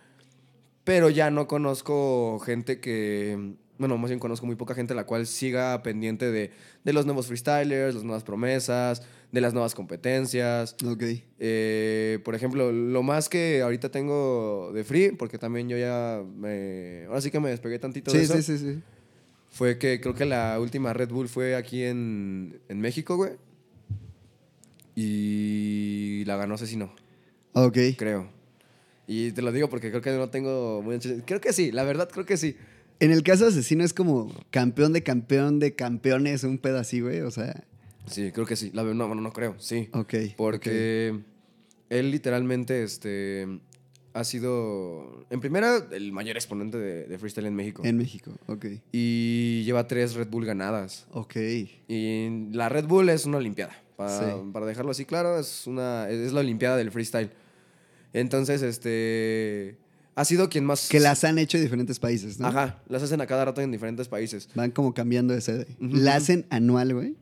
pero ya no conozco gente que, bueno, más bien conozco muy poca gente a la cual siga pendiente de, de los nuevos freestylers, las nuevas promesas, de las nuevas competencias. Ok. Eh, por ejemplo, lo más que ahorita tengo de free, porque también yo ya me, ahora sí que me despegué tantito de Sí, eso, sí, sí, sí. fue que creo que la última Red Bull fue aquí en, en México, güey. Y la ganó Asesino Ok. creo. Y te lo digo porque creo que no tengo muy... Creo que sí, la verdad creo que sí. En el caso de Asesino es como campeón de campeón de campeones, un pedo así, güey. O sea, Sí, creo que sí. La, no, no, no creo, sí. ok. Porque él literalmente este, ha sido, en primera, el mayor exponente de, de freestyle en México. En México, ok. Y lleva tres Red Bull ganadas. Ok. Y la Red Bull es una olimpiada. Para, Sí. para dejarlo así claro, es, una, es la olimpiada del freestyle. Entonces, este... Ha sido quien más... Que las han hecho en diferentes países, ¿no? Ajá, las hacen a cada rato en diferentes países. Van como cambiando de sede. Ujú. ¿La hacen anual, güey?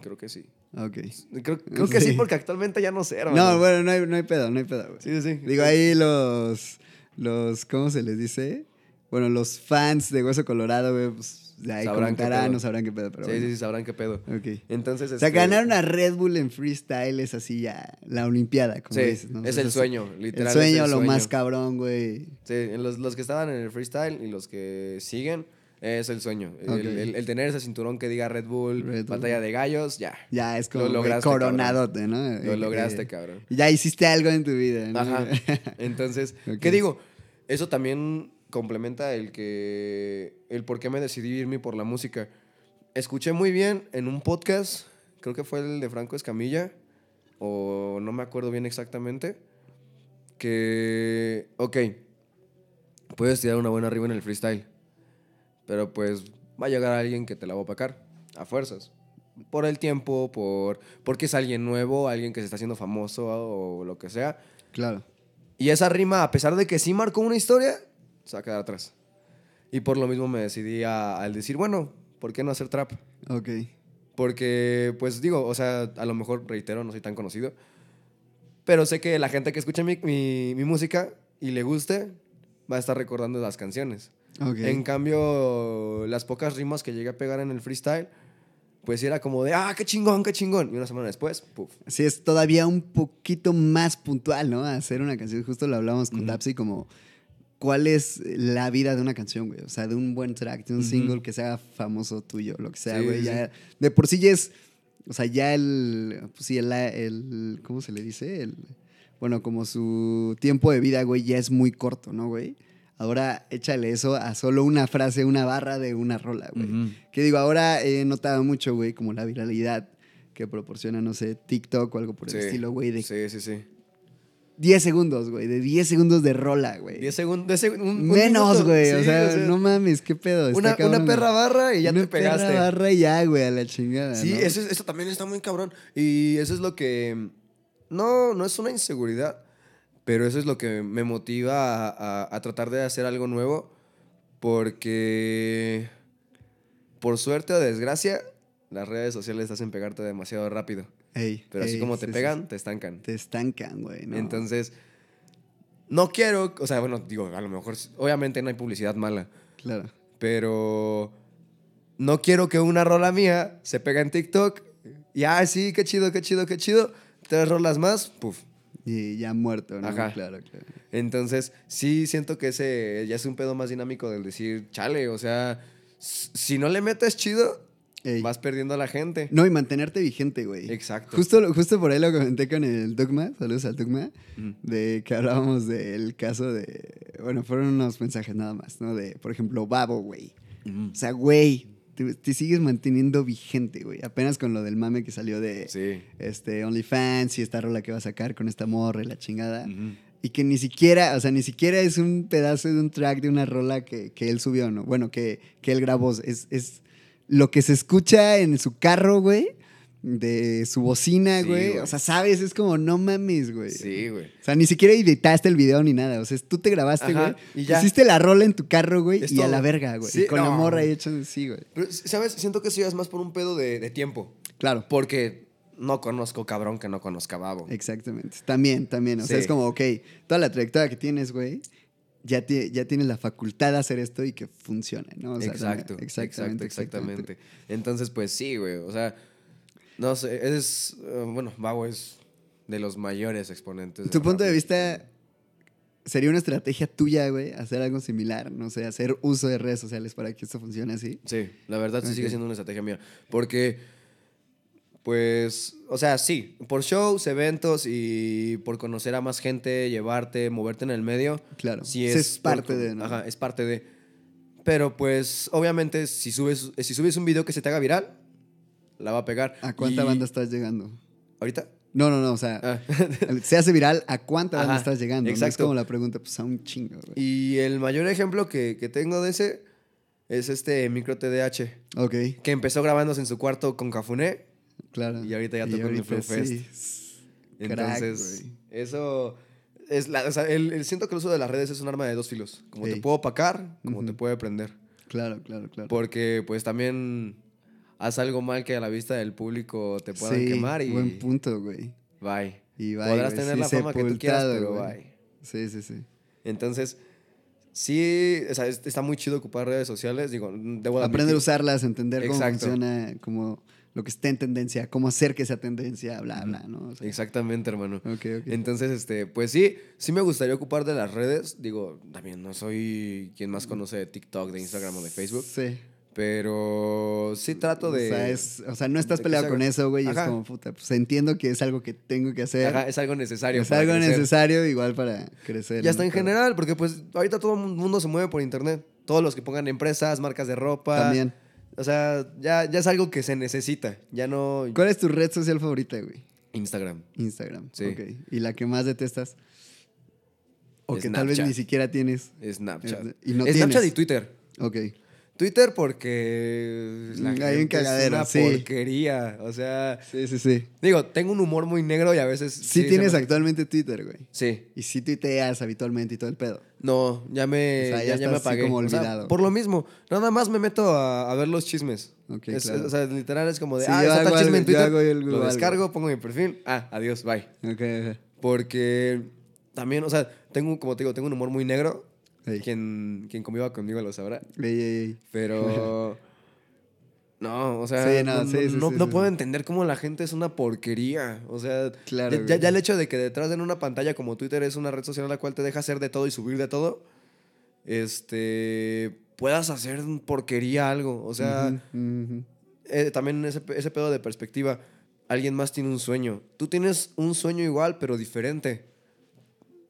Creo que sí. Ok. Creo, creo que sí. Porque actualmente ya no sé, hermano. No, bueno, no hay, no hay pedo, no hay pedo, güey. Sí, sí. Digo, ahí los, los, ¿cómo se les dice? Bueno, los fans de Hueso Colorado, güey, pues ahí Sabrán comentarán, no sabrán qué pedo, pero sí, bueno. sí, sí, sabrán qué pedo. Ok. Entonces, O sea, este, ganar una Red Bull en freestyle es así ya, la Olimpiada, como Sí, dices, ¿no? es el sueño, literal. El sueño, es el lo sueño. más cabrón, güey. Sí, los, los que estaban en el freestyle y los que siguen, es el sueño. El-. El, el tener ese cinturón que diga Red Bull, Red Bull. batalla de gallos, ya. Ya es como Lo lograste, coronadote, ¿no? Lo Eh, lograste, eh, cabrón. Ya hiciste algo en tu vida, ¿no? Ajá. Entonces. ¿qué digo? Eso también complementa el que. el por qué me decidí irme por la música. Escuché muy bien en un podcast, creo que fue el de Franco Escamilla, o no me acuerdo bien exactamente, que. Ok, puedes tirar una buena arriba en el freestyle, pero pues va a llegar alguien que te la va a opacar, a fuerzas. Por el tiempo, por porque es alguien nuevo, alguien que se está haciendo famoso o lo que sea. Claro. Y esa rima, a pesar de que sí marcó una historia, se va a quedar atrás. Y por lo mismo me decidí al decir, bueno, ¿por qué no hacer trap? Ok. Porque, pues digo, o sea, a lo mejor, reitero, no soy tan conocido. Pero sé que la gente que escucha mi, mi- mi música y le guste, va a estar recordando las canciones. Ok. En cambio, las pocas rimas que llegué a pegar en el freestyle, pues era como de, ah, qué chingón, qué chingón. Y una semana después, puf. Sí, es todavía un poquito más puntual, ¿no? Hacer una canción. Justo lo hablamos con Ujú. Dapsy como cuál es la vida de una canción, güey. O sea, de un buen track, de un single que sea famoso tuyo, lo que sea, Sí, güey. sí, ya, de por sí ya es, o sea, ya el, pues sí, el, el, ¿cómo se le dice? El, bueno, como su tiempo de vida, güey, ya es muy corto, ¿no, güey? Ahora échale eso a solo una frase, una barra de una rola, güey. Ujú. Que digo, ahora he notado mucho, güey, como la viralidad que proporciona, no sé, TikTok o algo por Sí. el estilo, güey, de Sí, sí, sí. 10 segundos, güey, de 10 segundos de rola, güey. 10 segundos. un, un Menos, güey, o, sea, no mames, qué pedo. Una, cabrón, una perra barra y ya Una te pegaste. perra barra y ya, güey, a la chingada. Sí, ¿no? eso, es- eso también está muy cabrón. Y eso es lo que. No, no es una inseguridad, pero eso es lo que me motiva a, a- a tratar de hacer algo nuevo. Porque. Por suerte o desgracia, las redes sociales hacen pegarte demasiado rápido. Ey, Pero así ey, como te sí, pegan, sí. te estancan. Te estancan, güey. ¿no? Entonces. No quiero. O sea, bueno, digo, a lo mejor. Obviamente no hay publicidad mala. Claro. Pero no quiero que una rola mía se pega en TikTok y, ah, sí, qué chido, qué chido, qué chido. Tres rolas más, puf. Y ya muerto, ¿no? Ajá. Claro, claro. Entonces, sí siento que ese ya es un pedo más dinámico del decir, chale, o sea, si no le metes chido, Ey. vas perdiendo a la gente. No, y mantenerte vigente, güey. Exacto. Justo, justo por ahí lo comenté con el Dogma, saludos al Dogma, de que hablábamos del caso de, bueno, fueron unos mensajes nada más, ¿no? De, por ejemplo, Babo, güey. O sea, güey, te, te sigues manteniendo vigente, güey. Apenas con lo del mame que salió de Sí. este, OnlyFans y esta rola que va a sacar con esta morra y la chingada. Y que ni siquiera, o sea, ni siquiera es un pedazo de un track de una rola que, que él subió, ¿no? Bueno, que, que él grabó. Es, es lo que se escucha en su carro, güey, de su bocina, Sí, güey. güey. o sea, sabes, es como, no mames, güey. Sí, güey. O sea, ni siquiera editaste el video ni nada. O sea, tú te grabaste, Ajá, güey. y ya. Pusiste la rola en tu carro, güey, Es y a la verga, güey. Sí, y con la morra ahí hecho sí, güey. Pero, ¿sabes? Siento que eso ya es más por un pedo de, de tiempo. Claro. Porque no conozco cabrón que no conozca Babo. Exactamente. También, también. O sea, es como, ok, toda la trayectoria que tienes, güey, ya, ti- ya tienes la facultad de hacer esto y que funcione, ¿no? O sea, exacto, exactamente, exactamente. Entonces, pues sí, güey. O sea, no sé, es. eh, bueno, Babo es de los mayores exponentes. Tu punto de vista sería una estrategia tuya, güey, hacer algo similar, no sé, hacer uso de redes sociales para que esto funcione así. Sí, la verdad sí sigue siendo una estrategia mía. Porque, pues, o sea, sí, por shows, eventos y por conocer a más gente, llevarte, moverte en el medio. Claro. Sí es, es parte por- de, ¿no? Ajá, es parte de. Pero pues, obviamente, si subes, si subes un video que se te haga viral, la va a pegar. ¿A cuánta Y- banda estás llegando? ¿Ahorita? No, no, no, o sea, Ah. se hace viral, ¿a cuánta banda Ajá, estás llegando? No es exacto. como la pregunta, pues a un chingo, güey. y el mayor ejemplo que, que tengo de ese es este micro TDH, Ok, que empezó grabándose en su cuarto con Cafuné. Claro. Y ahorita ya tocó en el Flow sí. Crack, Entonces, güey. eso es la, o sea, el, el- siento que el uso de las redes es un arma de dos filos. Como Ey. te puedo opacar, como te Ujú. puede prender. Claro, claro, claro. Porque pues también haz algo mal que a la vista del público te puedan sí, quemar y buen punto, güey. bye. Y bye, Podrás güey, tener sí, la fama que tú quieras, pero güey. bye. Sí, sí, sí. Entonces, sí, o sea, es- está muy chido ocupar redes sociales. Digo, debo de Aprender a usarlas, entender cómo Exacto. funciona, como lo que está en tendencia, cómo hacer que sea tendencia, bla, bla, ¿no? O sea, Exactamente, hermano. ok, ok. Entonces, este, pues sí, sí me gustaría ocupar de las redes. Digo, también no soy quien más conoce de TikTok, de Instagram o de Facebook. Sí. Pero sí trato de. O sea, es- o sea, no estás peleado con eso, güey. Es como, puta, pues entiendo que es algo que tengo que hacer. Ajá, es algo necesario. es para algo crecer. necesario igual para crecer. Y hasta ¿no? en general, porque pues ahorita todo el mundo se mueve por internet. Todos los que pongan empresas, marcas de ropa. También. O sea, ya, ya es algo que se necesita. Ya no. ¿Cuál es tu red social favorita, güey? Instagram. Instagram. Sí. Ok. ¿Y la que más detestas? O que tal vez ni siquiera tienes. Snapchat. Y no Snapchat tienes. y Twitter. Ok. Twitter porque la Mm, hay un gente cagadero, es una sí. porquería. O sea, Sí, sí, sí. digo, tengo un humor muy negro y a veces. Sí, tienes me- actualmente Twitter, güey. Sí. Y sí tuiteas habitualmente y todo el pedo. No, ya me, O sea, ya ya, ya me apagué. como O sea, olvidado. por lo mismo, nada más me meto a, a ver los chismes. Ok, Es- claro. O sea, literal es como de, Sí, ah, está chisme algo- Twitter, lo algo. descargo, pongo mi perfil, ah, adiós, bye. Ok, ok. Porque también, o sea, tengo, como te digo, tengo un humor muy negro. Ey. Quien, quien conviva conmigo lo sabrá. Ey. Pero. No, o sea, Sí, no, no, sí, sí, no- sí, no sí, puedo entender cómo la gente es una porquería. O sea, Claro, ya, el hecho de que detrás de una pantalla como Twitter es una red social en la cual te deja hacer de todo y subir de todo, este, puedas hacer porquería algo. O sea, eh, también ese, ese pedo de perspectiva. Alguien más tiene un sueño. Tú tienes un sueño igual, pero diferente.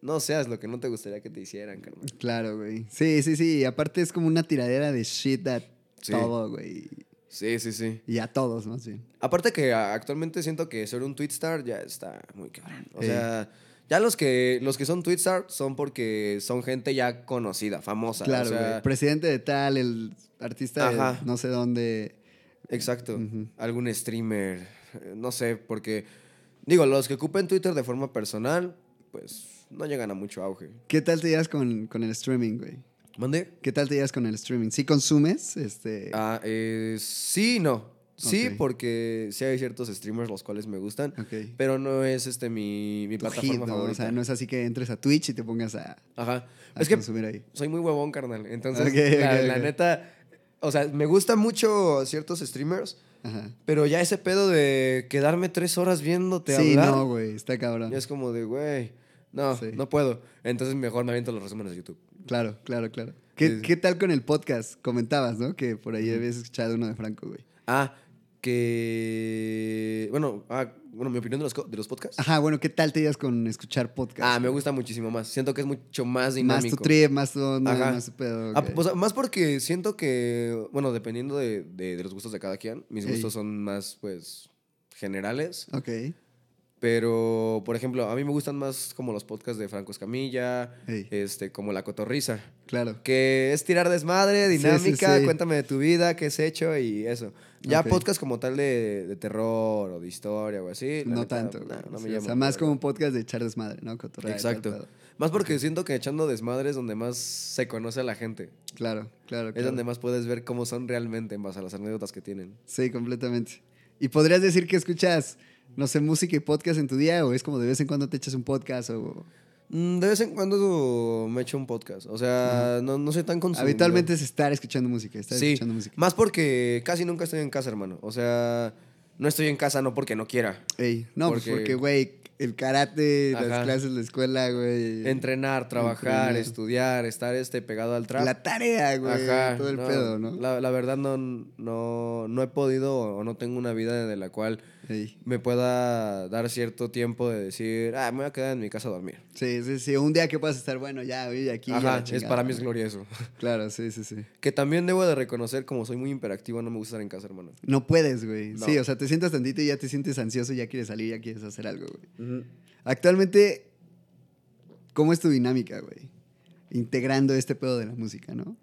No seas lo que no te gustaría que te hicieran, carnal. Claro, güey. Sí, sí, sí. Y aparte es como una tiradera de shit a Sí. todo, güey. Sí, sí, sí. Y a todos, más bien. Aparte que actualmente siento que ser un tweetstar ya está muy cabrón. O sea, ya los que, los que son tweetstar son porque son gente ya conocida, famosa. Claro, o sea, güey. Presidente de tal, el artista de no sé dónde. Exacto. Algún streamer, eh, no sé, porque digo, los que ocupen Twitter de forma personal, pues no llegan a mucho auge. ¿Qué tal te llevas con, con el streaming, güey? ¿Mande? ¿Qué tal te llevas con el streaming? ¿Sí consumes? Este. Ah, eh, sí, no. Sí, porque sí hay ciertos streamers los cuales me gustan, ok. pero no es este mi, mi plataforma hit, ¿no? favorita. O sea, no es así que entres a Twitch y te pongas a, Ajá. a Es que consumir ahí. soy muy huevón, carnal. Entonces, la, neta, o sea, me gustan mucho ciertos streamers, Ajá. pero ya ese pedo de quedarme tres horas viéndote Sí, hablar, no, güey. Está cabrón. ya es como de, güey, no, Sí. no puedo. Entonces mejor me aviento los resúmenes de YouTube. Claro, claro, claro. ¿Qué, Sí, qué tal con el podcast? Comentabas, ¿no? Que por ahí habías escuchado uno de Franco, güey. Ah, que. Bueno, ah, bueno, mi opinión de los, de los podcasts. Ajá, bueno, ¿qué tal te llevas con escuchar podcast? Ah, me gusta muchísimo más. Siento que es mucho más Más dinámico. tu trip, más Ajá. más pedo. Ah, sea, más porque siento que, bueno, dependiendo de, de- de los gustos de cada quien, mis Ey. gustos son más, pues, generales. ok. Pero, por ejemplo, a mí me gustan más como los podcasts de Franco Escamilla, este, como La Cotorriza. Claro. Que es tirar desmadre, sí, dinámica, sí. cuéntame de tu vida, qué has hecho y eso. Ya Ok. podcast como tal de, de terror o de historia o así. No neta, tanto. no me o llama, sea, más como un podcast de echar desmadre, ¿no? Tal Exacto. Más porque siento que echando desmadre es donde más se conoce a la gente. Claro, claro. Es claro. donde más puedes ver cómo son realmente en base a las anécdotas que tienen. Sí, completamente. ¿Y podrías decir que escuchas, no sé, música y podcast en tu día o es como de vez en cuando te echas un podcast o... Mm, De vez en cuando me echo un podcast. O sea, no, no soy tan consumidor. Habitualmente es estar escuchando música, estar Sí, escuchando música. más porque casi nunca estoy en casa, hermano. O sea, no estoy en casa no porque no quiera. Ey, no, pues Porque- porque, güey, el karate, Ajá. las clases, la escuela, güey. Entrenar, trabajar, Entrenar. estudiar, estar este pegado al trap. La tarea, güey. Ajá, todo el no, pedo, ¿no? La, la verdad no, no, no he podido o no tengo una vida de la cual Me pueda dar cierto tiempo de decir, ah, me voy a quedar en mi casa a dormir. Sí, sí, sí. Un día que puedas estar, bueno, ya, oye, aquí. ya Ajá, es para mí es glorioso. Claro, sí, sí, sí. Que también debo de reconocer, como soy muy imperactivo, no me gusta estar en casa, hermano. No puedes, güey. No. Sí, o sea, te sientas tantito y ya te sientes ansioso, ya quieres salir, ya quieres hacer algo, güey. Actualmente, ¿cómo es tu dinámica, güey? Integrando este pedo de la música, ¿no?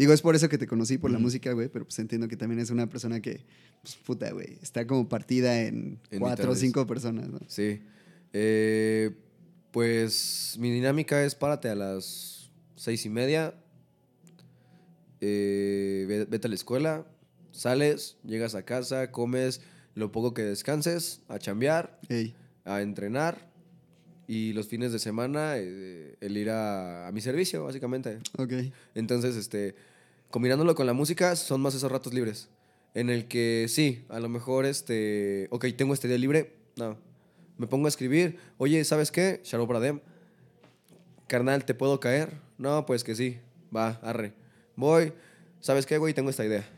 Digo, es por eso que te conocí por la música, güey, pero pues entiendo que también es una persona que, pues puta, güey, está como partida en, En cuatro o cinco personas, ¿no? Sí. Eh, pues mi dinámica es párate a las seis y media, eh, ve- vete a la escuela, sales, llegas a casa, comes lo poco que descanses, a chambear, Ey, a entrenar y los fines de semana eh, el ir a, a mi servicio, básicamente. ok. Entonces, este, combinándolo con la música, son más esos ratos libres. En el que sí, a lo mejor, este, ok, tengo este día libre, no. Me pongo a escribir, oye, ¿sabes qué? Shalom Bradem. Carnal, ¿te puedo caer? No, pues que sí, va, arre. Voy, ¿sabes qué, güey? Tengo esta idea.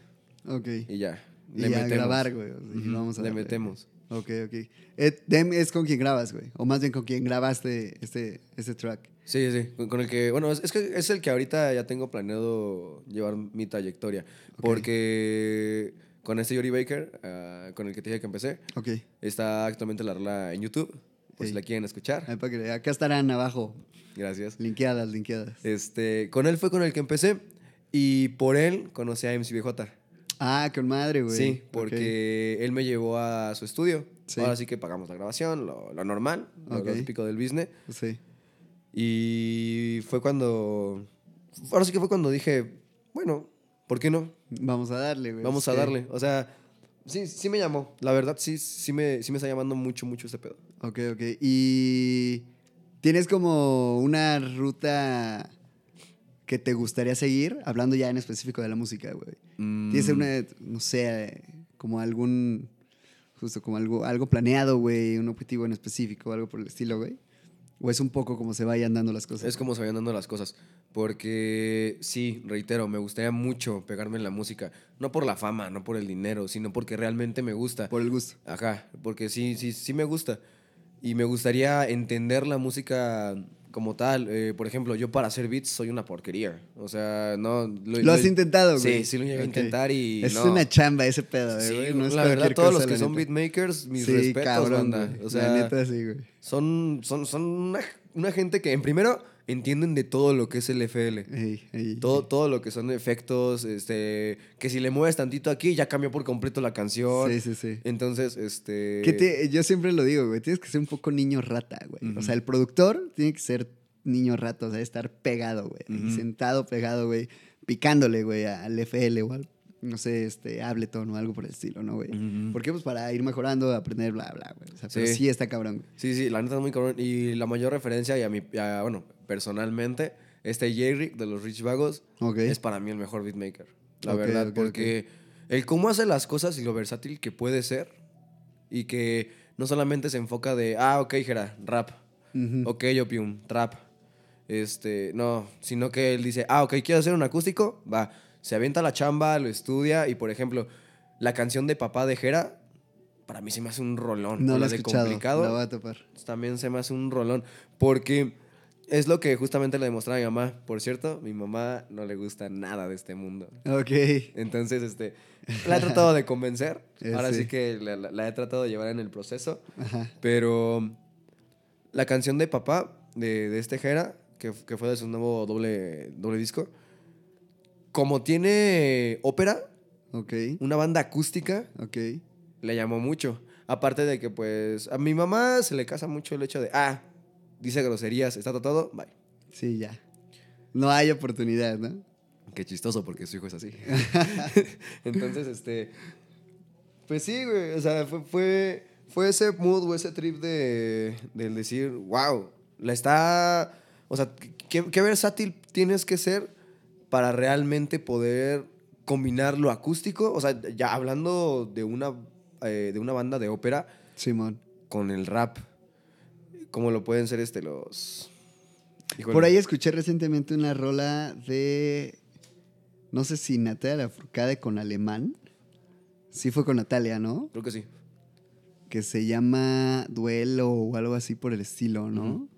Ok. Y ya. Y a grabar, güey. y Ujú, vamos a le darle. metemos. Ok, ok. Eh, Dem es con quien grabas, güey. O más bien con quien grabaste este, este track. Sí, sí, con, con el que, bueno, es, es que es el que ahorita ya tengo planeado llevar mi trayectoria. Ok. Porque con este Yuri Baker, ah, con el que te dije que empecé, Ok. está actualmente la rola en YouTube, por si Sí. la quieren escuchar. Para que- acá estarán abajo. Gracias. Linkeadas, linkeadas. Este, con él fue con el que empecé y por él conocí a MCBJ. Ah, con madre, güey. Sí, porque él me llevó a su estudio. Sí. Ahora sí que pagamos la grabación, lo, lo normal, lo- típico del business. Sí. Y fue cuando. Ahora sí que fue cuando dije, bueno, ¿por qué no? Vamos a darle, güey. Vamos a darle. O sea, sí, sí me llamó. La verdad, sí, sí me, sí me está llamando mucho, mucho este pedo. Ok, ok. Y tienes como una ruta que te gustaría seguir, hablando ya en específico de la música, güey. Tienes Mm, una, no sé, como algún, justo como algo, algo planeado, güey, un objetivo en específico, algo por el estilo, güey. O es un poco como se vayan dando las cosas. Es como se vayan dando las cosas. Porque sí, reitero, me gustaría mucho pegarme en la música. No por la fama, no por el dinero, sino porque realmente me gusta. Por el gusto. Ajá, porque sí, sí, sí me gusta. Y me gustaría entender la música como tal. Eh, por ejemplo, yo para hacer beats soy una porquería. O sea, no... Lo has intentado, güey. Sí, sí lo llegué a Ok. intentar y Es no. una chamba ese pedo, eh, Sí, güey. No es la verdad, todos los que son beatmakers, mis Sí, respetos, cabrón, banda. O sea, la neta, sí, güey. son, son, son una, una gente que, en primero, entienden de todo lo que es el FL. Ey, ey, Todo, ey. todo lo que son efectos, este, que si le mueves tantito aquí, ya cambió por completo la canción. Sí, sí, sí. Entonces, este... Que te- yo siempre lo digo, güey. Tienes que ser un poco niño rata, güey. O sea, el productor tiene que ser niño rata, o sea, estar pegado, güey. Sentado, pegado, güey. Picándole, güey, al FL o al, no sé, este, Ableton o algo por el estilo, ¿no, güey? Ujú. ¿Por qué? Pues para ir mejorando, aprender, bla, bla, güey. O sea, pero Sí. sí está cabrón, güey. Sí, sí, la neta es muy cabrón. Y la mayor referencia, y a a- bueno, personalmente, este J-Rick de los Rich Vagos Ok. es para mí el mejor beatmaker. La verdad, porque el cómo hace las cosas y lo versátil que puede ser. Y que no solamente se enfoca de, ah, ok, Jera, rap. Ujú. Ok, Opium, trap. Este, no, sino que él dice, ah, ok, quiero hacer un acústico, va. Se avienta la chamba, lo estudia y, por ejemplo, La canción de Papá de Jera, para mí se me hace un rolón. No lo he la de escuchado. complicado La voy a topar. también se me hace un rolón. Porque es lo que justamente le demostraba a mi mamá. Por cierto, mi mamá no le gusta nada de este mundo. Ok. Entonces, este, la he tratado de convencer. Eh, Ahora sí, sí. que la, la- la he tratado de llevar en el proceso. Ajá. Pero la canción de papá de, de este Jera, que, que fue de su nuevo doble, doble disco, como tiene ópera, Ok. una banda acústica, Ok. le llamó mucho. Aparte de que, pues, a mi mamá se le casa mucho el hecho de, ah, dice groserías, está todo, bye. Sí, ya. No hay oportunidad, ¿no? Qué chistoso porque su hijo es así. Entonces, este. Pues sí, güey. O sea, fue, fue, fue ese mood o ese trip de, del decir, wow, la está. O sea, ¿qué, qué versátil tienes que ser para realmente poder combinar lo acústico? O sea, ya hablando de una, eh, de una banda de ópera Simón. con el rap. Como lo pueden ser este, los. Híjole. Por ahí escuché recientemente una rola de. No sé si Natalia Lafourcade con alemán. Sí fue con Natalia, ¿no? Creo que sí. Que se llama Duelo o algo así por el estilo, ¿no?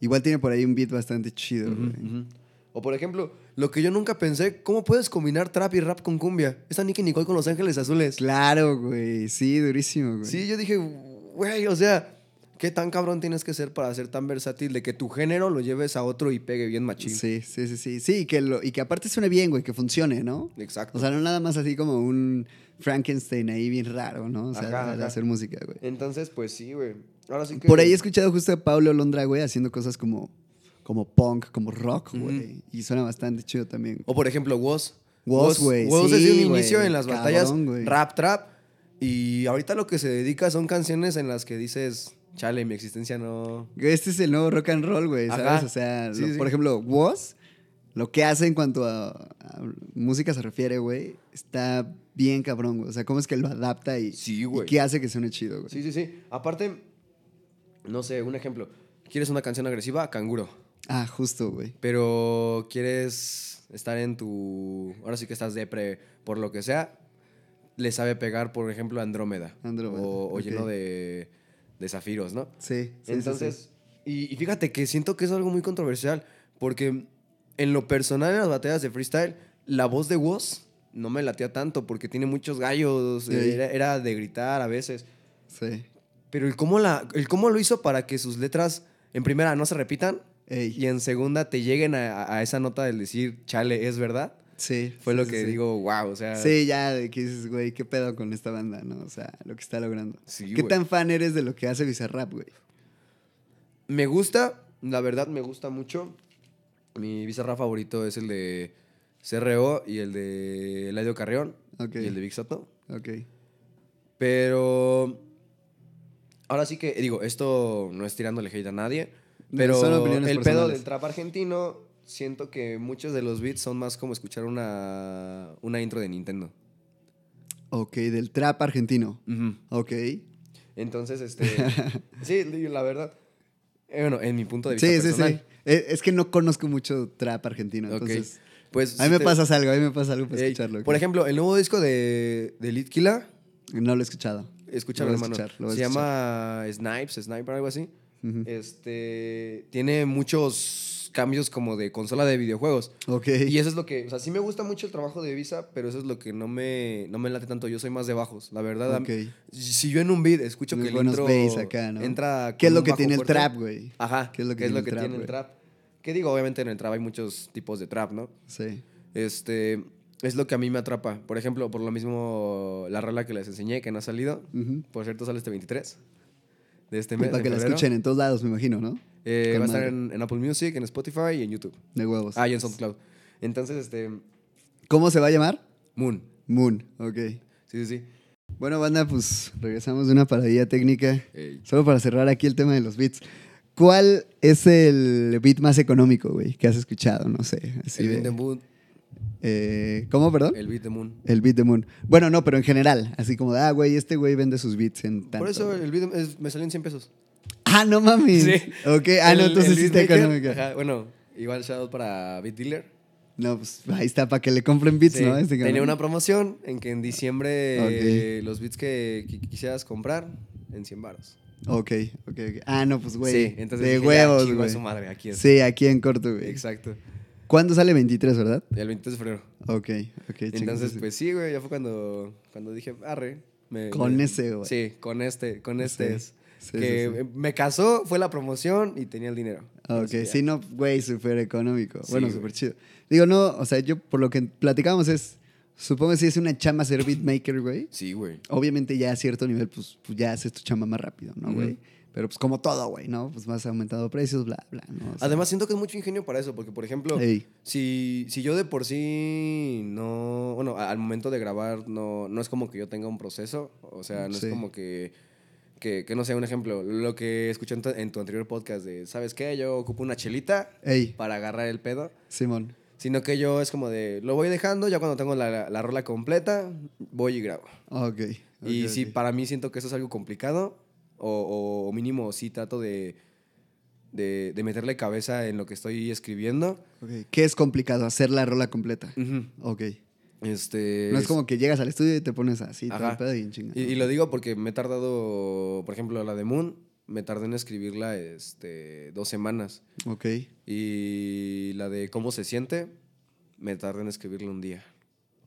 Igual tiene por ahí un beat bastante chido, ujú. O por ejemplo, lo que yo nunca pensé, ¿cómo puedes combinar trap y rap con cumbia? Esta Nicky Nicole con Los Ángeles Azules. Claro, güey. Sí, durísimo, güey. Sí, yo dije, güey, o sea, ¿qué tan cabrón tienes que ser para ser tan versátil de que tu género lo lleves a otro y pegue bien machín? Sí, sí, sí, sí. Sí, y que, lo, y que aparte suene bien, güey, que funcione, ¿no? Exacto. O sea, no nada más así como un Frankenstein ahí bien raro, ¿no? O sea, Ajá, de ajá. hacer música, güey. Entonces, pues sí, güey. Ahora sí que... Por ahí he escuchado justo a Pablo Londra, güey, haciendo cosas como, como punk, como rock, güey. Y suena bastante chido también. O por ejemplo, Woz. Woz, güey, Woz desde un inicio en las cabrón, batallas rap, trap. Y ahorita lo que se dedica son canciones en las que dices, chale, mi existencia no... Este es el nuevo rock and roll, güey, ¿sabes? Ajá. O sea, Sí, lo- sí. por ejemplo, Woz, lo que hace en cuanto a, a música se refiere, güey, está bien cabrón, güey. O sea, cómo es que lo adapta y, Sí, y qué hace que suene chido, güey. Sí, sí, sí. Aparte, no sé, un ejemplo. ¿Quieres una canción agresiva? Canguro. Ah, justo, güey. Pero quieres estar en tu. Ahora sí que estás depre por lo que sea. Le sabe pegar, por ejemplo, Andrómeda. Andrómeda, O, lleno de, de zafiros, ¿no? Sí, sí, sí, Entonces, Y, y fíjate que siento que es algo muy controversial. Porque en lo personal, en las batallas de freestyle, la voz de Woz no me latía tanto porque tiene muchos gallos. Era, era de gritar a veces. sí. Sí. Pero el cómo, la, el cómo lo hizo para que sus letras, en primera, no se repitan Ey, y en segunda te lleguen a, a esa nota del decir, chale, es verdad. Sí. Fue sí, lo que sí. digo, wow, o sea. Sí, ya, de que dices, güey, ¿qué pedo con esta banda, no? O sea, lo que está logrando. Sí, ¿Qué güey. tan fan eres de lo que hace Bizarrap, güey? Me gusta, la verdad me gusta mucho. Mi bizarra favorito es el de CRO y el de Eladio Carrión Ok. y el de Big Soto. Ok. Pero ahora sí que, digo, esto no es tirándole hate a nadie, No, pero son el pedo personales. del trap argentino, siento que muchos de los beats son más como escuchar una, una intro de Nintendo. Ok, del trap argentino. Ujú. Ok. Entonces, este. sí, la verdad. eh, bueno, en mi punto de vista. Sí, sí, sí. Eh, Es que no conozco mucho trap argentino, Ok. entonces... Pues, A mí si me te- pasas algo, a mí me pasa algo para Ey, escucharlo. Por ejemplo, el nuevo disco de, de Litkila, No lo he escuchado. escúchalo, hermano. escuchar, Se escuchar. llama Snipes, Sniper, algo así. Este. Tiene muchos cambios como de consola de videojuegos. Ok. Y eso es lo que. O sea, sí me gusta mucho el trabajo de Visa, pero eso es lo que no me, no me late tanto. Yo soy más de bajos, la verdad. a mí- Ok. Si yo en un beat escucho Unos que el intro acá, ¿no? entra. ¿Qué es lo que tiene el trap, güey? Ajá. ¿Qué es lo que tiene el trap, tiene el güey? trap? Que digo, obviamente en el trap hay muchos tipos de trap, ¿no? Sí. Este, es lo que a mí me atrapa. Por ejemplo, por lo mismo, la rola que les enseñé, que no ha salido. Por cierto, sale este 23 de este mes. para que la escuchen en todos lados, me imagino, ¿no? Eh, va a estar en, en Apple Music, en Spotify y en YouTube. De huevos. Ah, y en SoundCloud. Entonces, este, ¿Cómo se va a llamar? Moon. Moon. Ok. Sí, sí, sí. Bueno, banda, pues regresamos de una paradilla técnica. Ey. Solo para cerrar aquí el tema de los beats. ¿Cuál es el beat más económico, güey, que has escuchado? No sé. así El de-. Eh, ¿Cómo, perdón? El beat de Moon. El beat de Moon. Bueno, no, pero en general. Así como, de, ah, güey, este güey vende sus beats en tanto. Por eso el beat es- me salió en 100 pesos. Ah, no mames. Sí. Ok, ah, no, entonces sí está económica. ajá, bueno, igual shout out para Beat Dealer. No, pues ahí está para que le compren beats, Sí, ¿no? Este tenía una promoción en que en diciembre eh, los beats que, qui- quisieras comprar en 100 baros. Ok, ok, ok. Ah, no, pues güey. Sí, entonces de dije, huevos, güey. su madre, aquí es. Sí, aquí en corto, güey. Exacto. ¿Cuándo sale 23, verdad? El 23 de febrero. Ok, ok. Entonces, pues sí, güey, ya fue cuando, cuando dije, arre. me- Con me- ese, güey. Sí, con este, con este Sí, es. sí, que sí, me casó, fue la promoción y tenía el dinero. Ok, sí, no, güey, súper económico. Bueno, súper chido. Digo, no, o sea, yo por lo que platicamos es, supongo que si es una chamba ser beatmaker, güey. Sí, güey. Obviamente ya a cierto nivel, pues, pues ya haces tu chamba más rápido, ¿no, güey? Ujú. Pero pues como todo, güey, ¿no? Pues más aumentado precios, bla, bla, ¿no? O sea, Además, siento que es mucho ingenio para eso, porque, por ejemplo, ey, si, si yo de por sí no. Bueno, al momento de grabar, no, no es como que yo tenga un proceso. O sea, no Sí. es como que. Que, que no sé, un ejemplo, lo que escuché en tu, en tu anterior podcast de, ¿sabes qué? Yo ocupo una chelita ey, para agarrar el pedo. Simón. Sino que yo es como de, lo voy dejando, ya cuando tengo la, la rola completa, voy y grabo. Ok. y ok, sí, para mí siento que eso es algo complicado, o, o mínimo sí trato de, de, de meterle cabeza en lo que estoy escribiendo. Ok, ¿Qué es complicado? Hacer la rola completa. Ujú. Ok. Este, No es como que llegas al estudio y te pones así, todo pedo y chinga. Y, y lo digo porque me he tardado, por ejemplo, la de Moon, me tardé en escribirla este, dos semanas. Ok. Y la de Cómo se siente, me tardé en escribirla un día.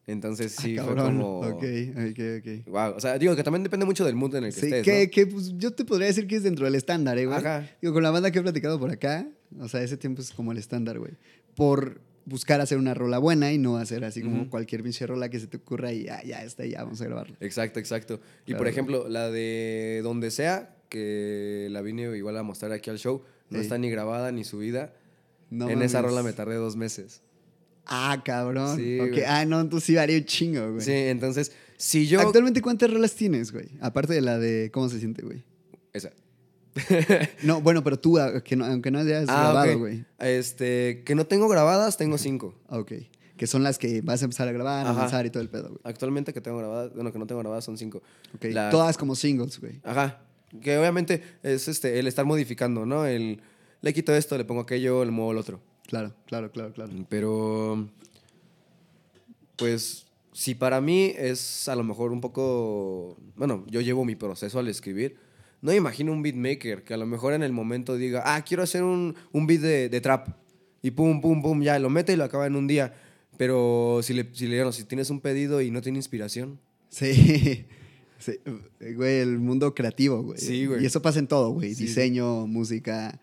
Entonces sí, ah, fue como... Ok, ok, ok. Wow. O sea, digo que también depende mucho del mood en el que Sí, estés, que, ¿no? que, pues, yo te podría decir que es dentro del estándar, ¿eh, güey? Ajá. Digo, con la banda que he platicado por acá, o sea, ese tiempo es como el estándar, güey. Por buscar hacer una rola buena y no hacer así como Ujú. cualquier pinche rola que se te ocurra y ya, ya está, ya vamos a grabarla. Exacto, exacto. Y Claro, por güey. ejemplo, la de Donde sea, que la vine igual a mostrar aquí al show, no Ey. está ni grabada ni subida. No en esa mames. rola me tardé dos meses. Ah, cabrón. Sí, Ok, güey. Ah, no, entonces sí varía un chingo, güey. Sí, entonces, si yo... Actualmente, ¿cuántas rolas tienes, güey? Aparte de la de cómo se siente, güey. Esa. No, bueno, pero tú, a- que no- aunque no hayas Ah, grabado, güey. Este, que no tengo grabadas, tengo cinco. Ah, Ok. Que son las que vas a empezar a grabar, a Ajá. lanzar y todo el pedo, güey. Actualmente que tengo grabadas, bueno, que no tengo grabadas son cinco. Ok. La- Todas como singles, güey. Ajá. Que obviamente es este, el estar modificando, ¿no? El, le quito esto, le pongo aquello, le muevo el otro. Claro, claro, claro, claro. Pero, pues, si para mí es a lo mejor un poco, bueno, yo llevo mi proceso al escribir, no me imagino un beatmaker que a lo mejor en el momento diga, ah, quiero hacer un, un beat de, de trap. Y pum, pum, pum, ya lo mete y lo acaba en un día. Pero si le, si le si tienes un pedido y no tiene inspiración, Sí. Sí, güey, el mundo creativo, güey. Sí, güey. Y eso pasa en todo, güey. Sí, Diseño, música,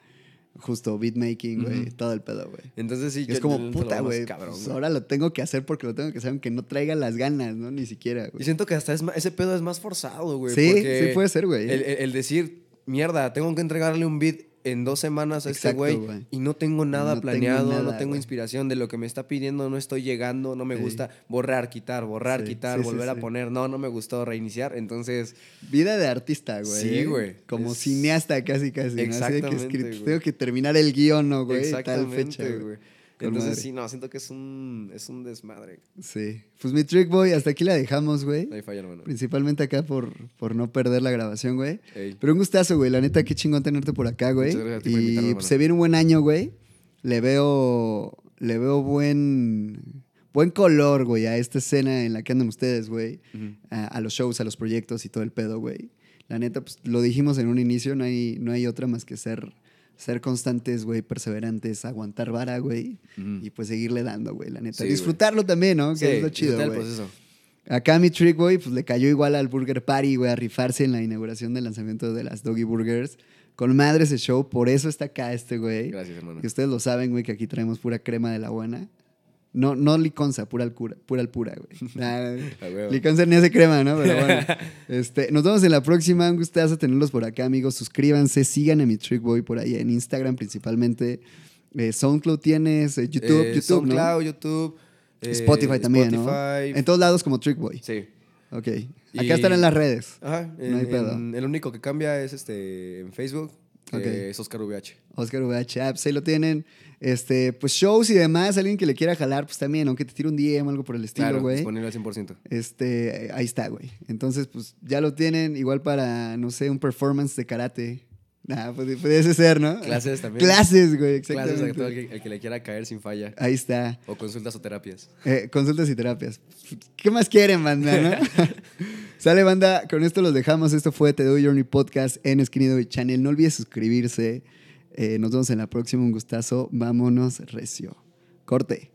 justo beatmaking, güey. Todo el pedo, güey. entonces sí, Y es yo- como, yo puta, más güey. pues ahora lo tengo que hacer porque lo tengo que hacer, aunque no traiga las ganas, ¿no? Ni siquiera, Y güey. siento que hasta es ma- ese pedo es más forzado, güey. Sí, sí puede ser, güey. El, el- el decir, mierda, tengo que entregarle un beat en dos semanas a Exacto, este güey y no tengo nada No tengo planeado, nada, no tengo inspiración de lo que me está pidiendo, no estoy llegando, no me Sí. gusta borrar, quitar, borrar, Sí, quitar, sí, volver a poner, no, no me gustó reiniciar, entonces Vida de artista, güey. Sí, güey. Como Es- cineasta casi, casi. ¿no? Así de que Exactamente, tengo que terminar el guion, ¿no, güey? Tal fecha, güey. Entonces madre. sí, no, siento que es un, es un desmadre. Sí. Pues mi trick, boy, hasta aquí la dejamos, güey. Ahí falla, hermano. Principalmente acá por, por no perder la grabación, güey. Ey. Pero un gustazo, güey. La neta, qué chingón tenerte por acá, güey. Muchas gracias a ti por Y invitarme, pues, se viene un buen año, güey. Le veo, le veo buen, buen color, güey, a esta escena en la que andan ustedes, güey. A, a los shows, a los proyectos y todo el pedo, güey. La neta, pues lo dijimos en un inicio, no hay, no hay otra más que ser, ser constantes, güey, perseverantes, aguantar vara, güey. Y pues seguirle dando, güey, la neta. Sí. Disfrutarlo también, ¿no? Que Sí, es lo chido, güey. Acá mi trick, güey, pues le cayó igual al Burger Party, güey, a rifarse en la inauguración del lanzamiento de las Doggy Burgers. Con madre ese show, por eso está acá este, güey. Gracias, hermano. Y ustedes lo saben, güey, que aquí traemos pura crema de la buena. No, no liconza, pura alcura, pura alpura, güey. Ah, liconza ni hace crema, ¿no? Pero bueno. este, nos vemos en la próxima. Un gustazo tenerlos por acá, amigos. Suscríbanse, sigan a mi Trick Boy por ahí en Instagram principalmente. Eh, SoundCloud tienes, eh, YouTube, Eh, YouTube, ¿no? SoundCloud, YouTube. Spotify también, ¿no? En todos lados como Trick Boy. Sí. Ok. Acá Y- están en las redes. Ajá. No hay pedo. en- el único que cambia es este en Facebook, que Ok. es Oscar VH. Oscar VH Apps, ahí lo tienen. Este, pues shows y demás, alguien que le quiera jalar, pues también, aunque te tire un DM o algo por el estilo, Claro, güey. disponible al 100%. Este, ahí está, güey. Entonces, pues ya lo tienen, igual para, no sé, un performance de karate. Nah, pues pudiese ser, ¿no? Clases también. Clases, güey, Clases exactamente. a todo el que, el que le quiera caer sin falla. Ahí está. O consultas o terapias. Eh, consultas y terapias. ¿Qué más quieren, banda, no? Sale, banda. Con esto los dejamos. Esto fue Te Doy Journey Podcast en Skinny Channel. No olvides suscribirse. Eh, nos vemos en la próxima. Un gustazo. Vámonos, recio. Corte.